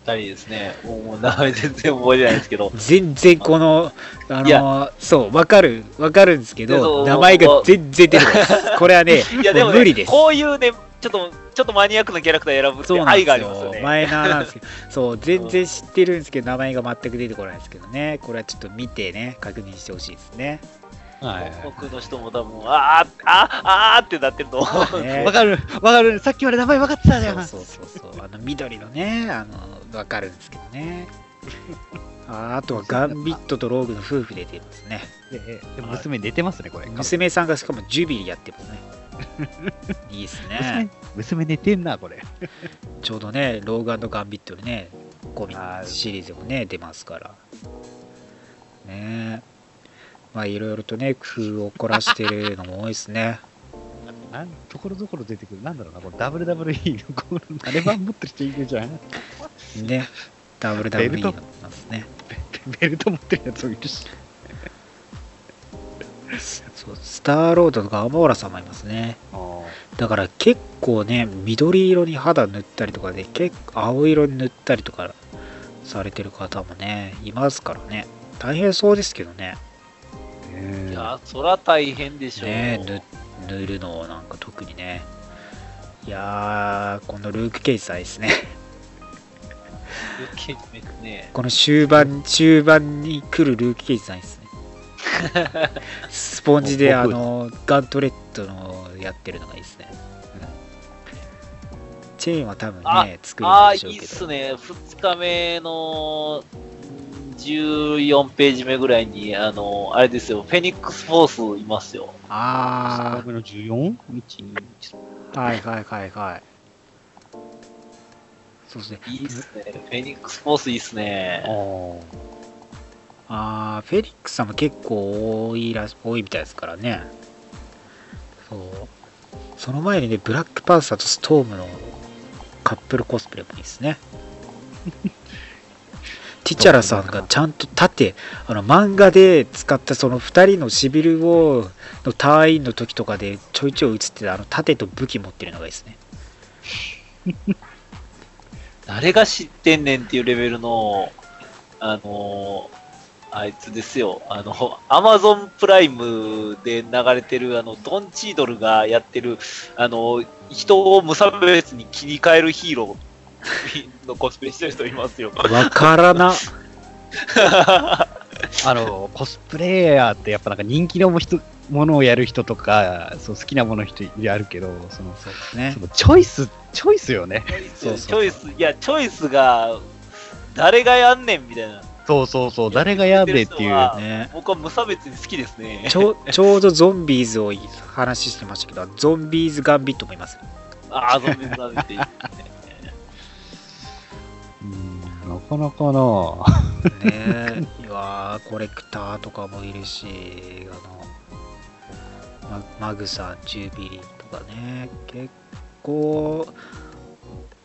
二人ですね。もう名前全然覚えてないですけど。全然このあいのそうわかるわかるんですけど名前が全然出てこないこれはねいや、でも、ね、無理です。こういうね、ちょっと、ちょっとマニアックなキャラクター選ぶって愛がありますよね。よマイナーなんですけど。そう全然知ってるんですけど名前が全く出てこないですけどね。これはちょっと見てね確認してほしいですねはい。僕の人も多分、あー、あー、あーってなってると思う。ね。わかる、わかる。さっきまで名前分かってたじゃん。そうそうそうそう。あの緑のねあのわかるんですけどね。ああとはガンビットとローグの夫婦で出てますね。ででも娘出てますね、これ。娘さんがしかもジュビリやってますね。いいですね。娘娘寝てんな、これ。ちょうどねローグガンビットでねコミシリーズもね出ますから。ねまあいろいろとね工夫を凝らしてるのも多いですね。なんところどころ出てくる。なんだろうな、この WWE のこのあれ版持ってる人いるじゃん。ね。WWE のますね。ベルト持ってるやつもいるし。そうスターロードとかアモーラさんもいますね。だから結構ね緑色に肌塗ったりとかで結構青色に塗ったりとかされてる方もねいますからね。大変そうですけどねいや、そら大変でしょ。う。ね塗塗るのをなんか特にね。いやーこのルーク・ケイジさんですね。ルーキージですね。この終盤終盤に来るルーク・ケイジさんですね。スポンジであのガントレットのやってるのがいいですね。チェーンは多分あね作るああ、いんでしょうけど。いっすね。2日目の14ページ目ぐらいに、あの、あれですよ、フェニックスフォースいますよ。あの 14? 1、あはいはいはいはい。そうですね。いいっすね。フェニックスフォースいいっすね。ああフェリックスさんも結構多いらし多いみたいですからね。そう。その前にねブラックパンサーとストームのカップルコスプレもいいですねティチャラさんがちゃんと盾あの漫画で使ったその2人のシビルウォーの隊員の時とかでちょいちょい映ってたあの盾と武器持ってるのがいいですね誰が知ってんねんっていうレベルの、あのあいつですよ。あの、アマゾンプライムで流れてる、あの、ドンチードルがやってる、あの、人を無差別に切り替えるヒーロー のコスプレしてる人いますよ。わからな あの、コスプレイヤーってやっぱなんか人気の人ものをやる人とか、そう好きなもの人やるけど、その、そうですねチョイス、チョイスよね。そうそうチョイス、いや、チョイスが、誰がやんねんみたいな。そうそうそう、誰がやべえっていう。あね僕は無差別に好きですね。ちょちょうどゾンビーズを話してましたけど、ゾンビーズガンビットもいます。ああ、ゾンビズなんていいですね。うんなかなかな。ねえ、いやーコレクターとかもいるし、あの、ママグさん、ジュビリーとかね、結構、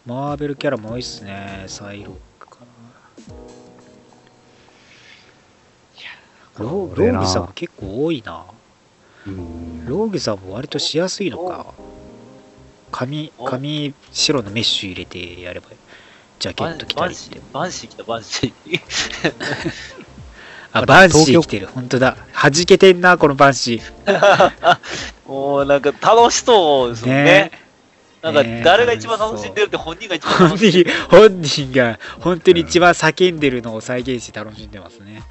マーベルキャラも多いっすね、サイロックかな。ロローグさんも結構多いな。うん。ローグさんも割としやすいのか。髪、お。髪、白のメッシュ入れてやれば、ジャケバンット着たバンシーりって。、バンシー来た、バンシー。あ、バンシー来てる。本当だ。弾けてんな、このバンシー。もうなんか楽しそうですよね。ねなんかね誰が一番楽しんでるって本人が一番本楽しんでる。人、本人が本当に一番叫んでるのを再現して楽しんでますね。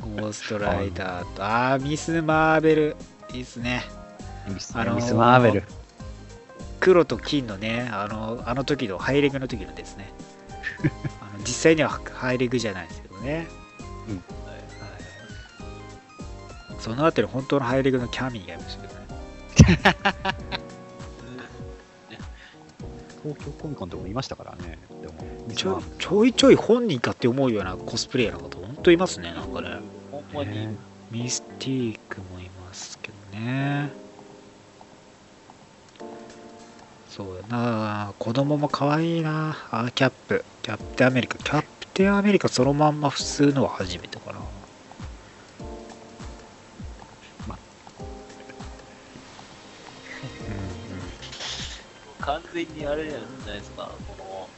ゴーストライダーと、あー、ミス・マーベル。いいっすね。ミスあのーミスマーベル。黒と金のね、あの、あの時のハイレグの時のですね。あの実際にはハイレグじゃないですけどね。うんはいその後に本当のハイレグのキャミーがいましたけどね。東京コミコンとかもいましたからね。でも、ちょちょいちょい本人かって思うようなコスプレイヤーの方、本当いますね、なんかね。ほんまに。ねミスティークもいますけどね。そうだな子供も可愛いなあキャップ。キャプテンアメリカ。キャプテンアメリカそのまんま普通のは初めてかな。ま完全にあれじゃないですか。こ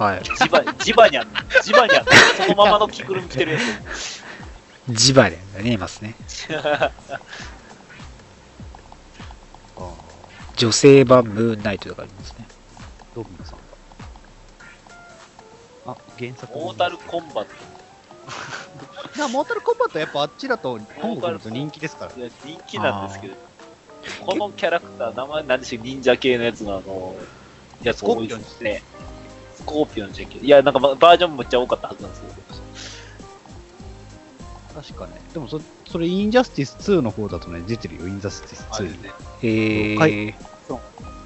うんうん、はい。のジバ、ジバニャン、ジバニャン、そのままの着ぐるみ着てるやジバレンがね、いますね。女性版ムーンナイトとかありますね。ードミノさんが。あ、原作。モータルコンバッな モータルコンバットはやっぱあっちだと本国だと人気ですから。ト、いや人気なんですけど、このキャラクター、名前なんでしょう、忍者系のやつのあの、やつ多いですね。スコーピオンじゃけど、いや、なんかまバージョンめっちゃ多かったはずなんですけど。確かね。でもそ、それ、インジャスティス2の方だとね、出てるよ、インジャスティス2。ね。へー。はい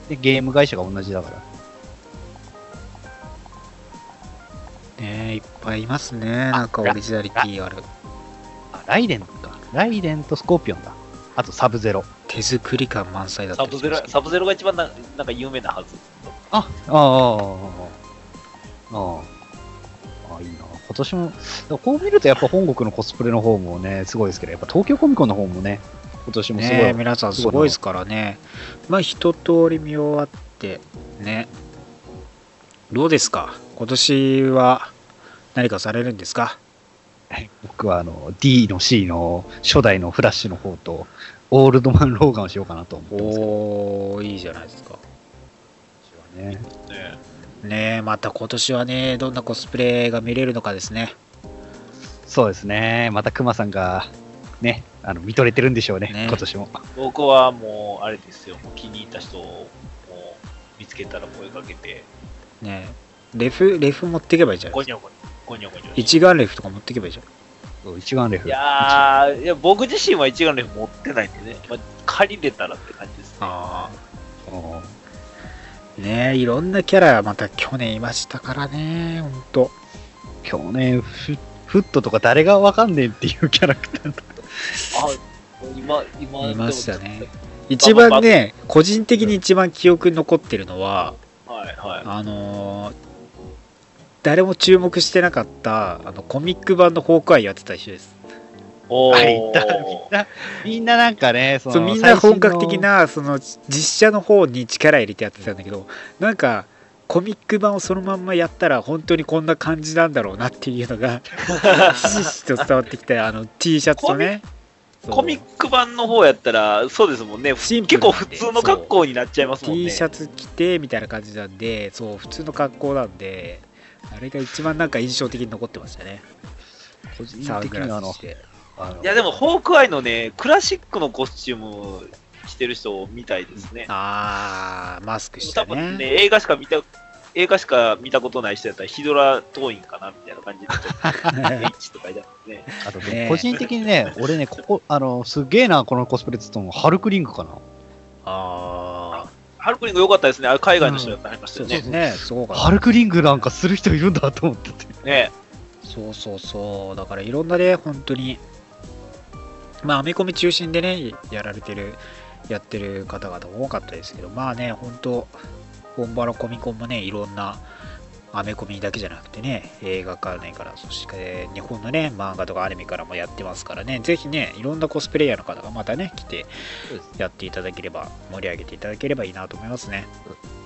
で、ゲーム会社が同じだから。ねいっぱいいますね。なんかオリジナリティある。あ、ライデンか。ライデンとスコーピオンだ。あと、サブゼロ。手作り感満載だったサブゼロ、サブゼロが一番ななんか有名なはず。あ、ああ、ああ、ああ。ああ、いいな。今年も、こう見るとやっぱ本国のコスプレの方もね、すごいですけど、やっぱ東京コミコンの方もね、今年もすごい。ね皆さんすごいですからね。まあ一通り見終わって、ね。どうですか？今年は何かされるんですか？僕はあの D の C の初代のフラッシュの方と、オールドマン・ローガンをしようかなと思ってますけどおー、いいじゃないですか。ね。ねねえ、また今年はね、どんなコスプレが見れるのかですね。そうですね。またクマさんが、ね、あの見とれてるんでしょうね、ね今年も。僕はもう、あれですよ、もう気に入った人をもう見つけたら声かけて、ねえレフ、レフ持っていけばいいじゃないですか。ゴニョゴニョ、ゴニョゴニョ。一眼レフとか持っていけばいいじゃん。一眼レフ。いやーいや、僕自身は一眼レフ持ってないんでね、まあ、借りれたらって感じですね。あうんねえ、いろんなキャラまた去年いましたからね、ほんと。去年フ、フットとか誰がわかんねえっていうキャラクターだあ、今、今、いましたね。一番ね、個人的に一番記憶に残ってるのは、はいはい。あのー誰も注目してなかったあのコミック版のホークアイやってた人です。おあたみんな、みんななんかね、そそうのみんな本格的なその実写の方に力入れてやってたんだけどなんかコミック版をそのまんまやったら本当にこんな感じなんだろうなっていうのがひしひしと伝わってきたあの T シャツとね。コミック版の方やったら、そうですもんね。シンプルなんで結構普通の格好になっちゃいますもんね。T シャツ着てみたいな感じなんでそう普通の格好なんであれが一番なんか印象的に残ってましたね。個人的にあのいや、でも、ホークアイのね、クラシックのコスチューム着てる人みたいですね。あーマスクして多分ねね、映画しか見た映画しか見たことない人やったらヒドラ党員かなみたいな感じになっちゃって、H と書いてあるんですね。あとねね個人的にね、俺ね、ここ、あの、すげえな、このコスプレっつっても、ハルクリングかな。ああ、ハルクリング良かったですね。あれ海外の人やったらありましたよね。そうですね、すごかったハルクリングなんかする人いるんだと思ってて。ねそうそうそう、だからいろんなね、本当に、まあ、アメコミ中心でね、やられてる、やってる方々も多かったですけど、まあね、本当、本場のコミコンもね、いろんなアメコミだけじゃなくてね、映画関連から、そして日本のね、漫画とかアニメからもやってますからね、ぜひね、いろんなコスプレイヤーの方がまたね、来てやっていただければ、盛り上げていただければいいなと思いますね。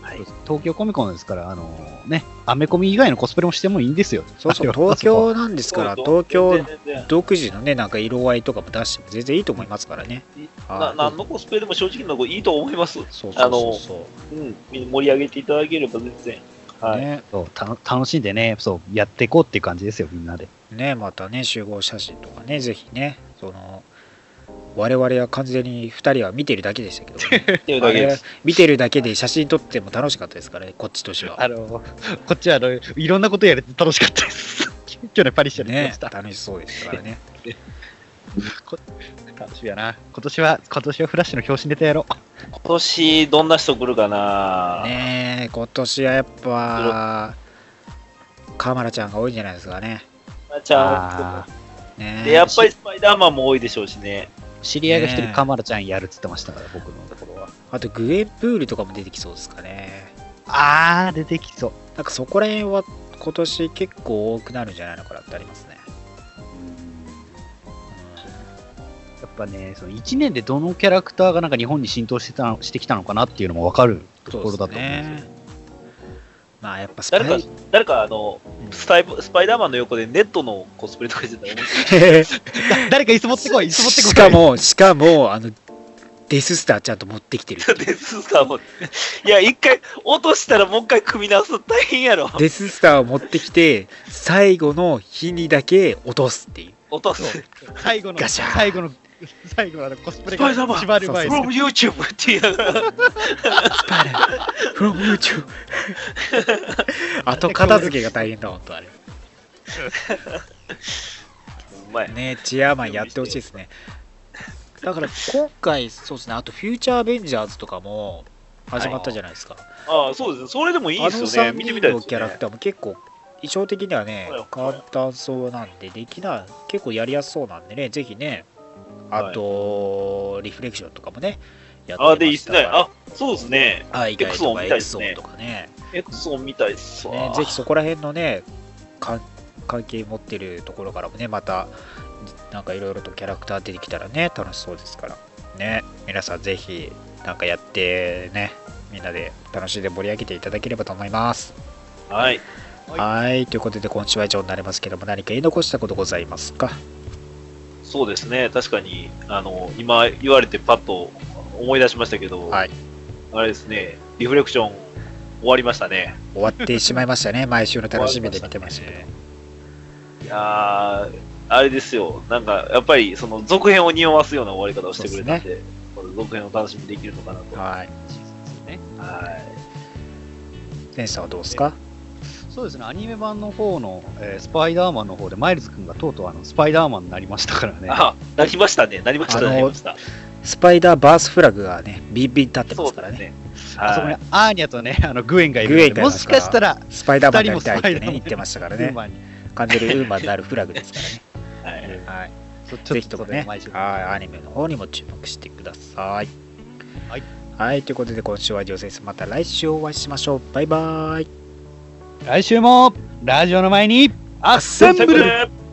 はい。東京コミコンですから、あのね、アメコミ以外のコスプレもしてもいいんですよ。そうそう、東京なんですから、東京独自のね、なんか色合いとかも出しても全然いいと思いますからね。なはい何のコスプレでも正直なとこいいと思います。そうそうそうそうん。盛り上げていただければ全然。う。はい。ねそう楽しんでね、そう、やっていこうっていう感じですよ、みんなで。ね、またね、集合写真とかね、ぜひね、その、我々は完全に2人は見てるだけでしたけど、ね。見てるだけで写真撮っても楽しかったですからね、こっちとしては。あの、こっちはあの、いろんなことやれて楽しかったです。去年パリッシャでやりまねし、た。楽しそうでしたからね。楽しみやな。今年は、今年はフラッシュの表紙ネタやろう。今年どんな人来るかな？ねえ、今年はやっぱ、カマラちゃんが多いんじゃないですかね。ちゃあねん。で、やっぱりスパイダーマンも多いでしょうしね。ー知り合いが一人ねカマラちゃんやるっつってましたから、僕のところは。あとグエンプールとかも出てきそうですかね。あー、出てきそう。なんかそこら辺は今年結構多くなるんじゃないのかなってありますね。やっぱね、その1年でどのキャラクターがなんか日本に浸透してたしてきたのかなっていうのも分かるところだと思うんですよ。まあやっぱ誰か、誰かあの、スタイスパイダーマンの横でネットのコスプレとかしてたら。誰か椅子持ってこい、椅子持ってこい。しかも、しかも、あの、デススターちゃんと持ってきてる。デススターも。いや、一回落としたらもう一回組み直すの大変やろ。デススターを持ってきて、最後の日にだけ落とすっていう。落とす。最後の、ガシャー最後の、最後のあのコスプレが縛る前に from YouTube って言いながら。バレ from YouTube 後片付けが大変だ、本当あれ。うまい。ねチェアマンやってほしいですね。だから今回、そうですね、あとフューチャーアベンジャーズとかも始まったじゃないですか。ああ、そうですね。それでもいいあのですよね。3見てみ人たいですよね。のキャラクターも結構、衣装的にはねはい、簡単そうなんで、できない、結構やりやすそうなんでね、ぜひね、あと、リフレクションとかもね、やってああ、でいいっすね。ああ、そうですね。海外と X 音かみたいですね音とかね、エクソンみたいっすわ。ねぜひそこら辺のね、関係持ってるところからもね、また、なんかいろいろとキャラクター出てきたらね、楽しそうですから、ね、皆さんぜひ、なんかやってね、みんなで楽しんで盛り上げていただければと思います。はい。はい、ということで今週は以上になりますけども、何か言い残したことございますか？そうですね。確かに、あの、今言われてパッと思い出しましたけど、はいあれですね、リフレクション終わりましたね。終わってしまいましたね、毎週の楽しみで見てましたけど。いやー、あれですよ。なんか、やっぱり、その、続編を匂わすような終わり方をしてくれたんで、この続編を楽しみできるのかなと。ははい。ねい。天さんはどうですか？そうですね、アニメ版の方の、えースパイダーマンの方で、マイルズ君がとうとうあのスパイダーマンになりましたからね。あ、なりましたね。なりました、なりました。スパイダーバースフラグがね、ビンビン立ってますからね。ね。あそこにはい。アーニャとね、あのグエンがいるグエンがいんで、もしかしたら、スパイダーマンになりたいってね言ってましたからね。ウーマンに完全にウーマンになるフラグですからね。はいはい。そちょぜっとひともね、はい、アニメの方にも注目してください。はい。はい、ということで今週は以上です。また来週お会いしましょう。バイバイ。来週もラジオの前にアッセンブル。ル